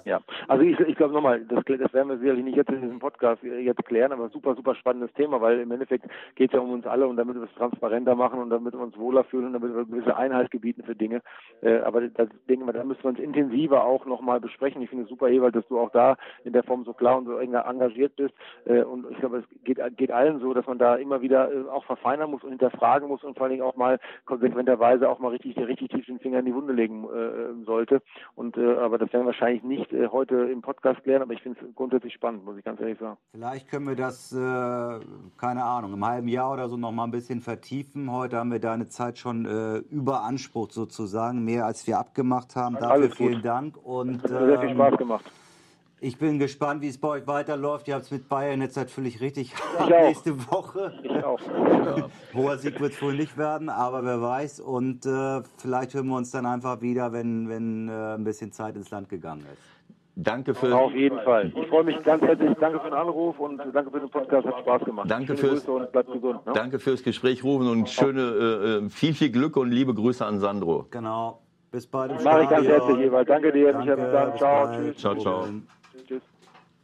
Ja, also ich, ich glaube nochmal, das, das werden wir sicherlich nicht jetzt in diesem Podcast jetzt klären, aber super, super spannendes Thema, weil im Endeffekt geht es ja um uns alle und damit wir es transparenter machen und damit wir uns wohler fühlen und damit wir gewisse Einheit gebieten für Dinge. Äh, aber das denke ich da müssen wir uns intensiver auch nochmal besprechen. Ich finde es super, Ewald, dass du auch da in der Form so klar und so engagiert bist. Äh, und ich glaube, es geht, geht allen so, dass man da immer wieder äh, auch verfeinern muss und hinterfragen muss und vor allen Dingen auch mal konsequenterweise auch mal richtig, richtig tief den Finger in die Wunde legen äh, sollte. Und äh, aber das werden wahrscheinlich nicht äh, heute im Podcast klären, aber ich finde es grundsätzlich spannend, muss ich ganz ehrlich sagen. Vielleicht können wir das, äh, keine Ahnung, im halben Jahr oder so noch mal ein bisschen vertiefen. Heute haben wir deine Zeit schon äh, überansprucht sozusagen, mehr als wir abgemacht haben. Dafür vielen. Dank. Und, Hat ähm, sehr viel Spaß gemacht. Ich bin gespannt, wie es bei euch weiterläuft. Ihr habt es mit Bayern jetzt natürlich richtig ich nächste Woche. Ich auch. Ja. (laughs) Hoher Sieg wird es wohl nicht werden, aber wer weiß. Und äh, vielleicht hören wir uns dann einfach wieder, wenn, wenn äh, ein bisschen Zeit ins Land gegangen ist. Danke für. Auf jeden Fall. Ich freue mich ganz herzlich. Danke für den Anruf und danke für den Podcast. Hat Spaß gemacht. Danke fürs, und bleibt gesund. Ne? Danke fürs Gespräch, Rufen und schöne, äh, äh, viel, viel Glück und liebe Grüße an Sandro. Genau. Bis bald. Mach ich ganz herzlich, jeweils. Danke dir. Danke, bis dann. Ciao. Tschüss. Ciao, ciao.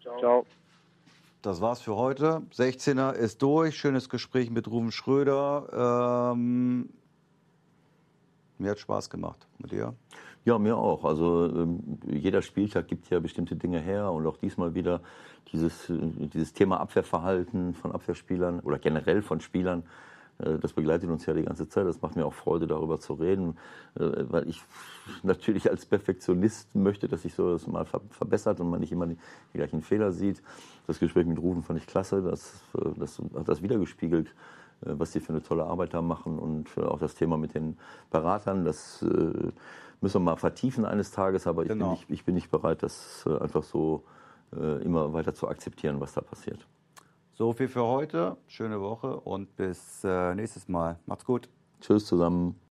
Tschüss. Ciao. Das war's für heute. 16er ist durch. Schönes Gespräch mit Rufen Schröder. Ähm, mir hat Spaß gemacht. Mit dir? Ja, mir auch. Also ähm, jeder Spieltag gibt ja bestimmte Dinge her und auch diesmal wieder dieses, äh, dieses Thema Abwehrverhalten von Abwehrspielern oder generell von Spielern. Äh, das begleitet uns ja die ganze Zeit. Das macht mir auch Freude, darüber zu reden, äh, weil ich natürlich als Perfektionist möchte, dass sich so das mal verbessert und man nicht immer die, die gleichen Fehler sieht. Das Gespräch mit Rufen fand ich klasse. Das, das hat das wiedergespiegelt was die für eine tolle Arbeit da machen und auch das Thema mit den Beratern, das müssen wir mal vertiefen eines Tages, aber ich, genau. bin, nicht, ich bin nicht bereit, das äh, einfach so äh, immer weiter zu akzeptieren, was da passiert. So viel für heute. Schöne Woche und bis äh, nächstes Mal. Macht's gut. Tschüss zusammen.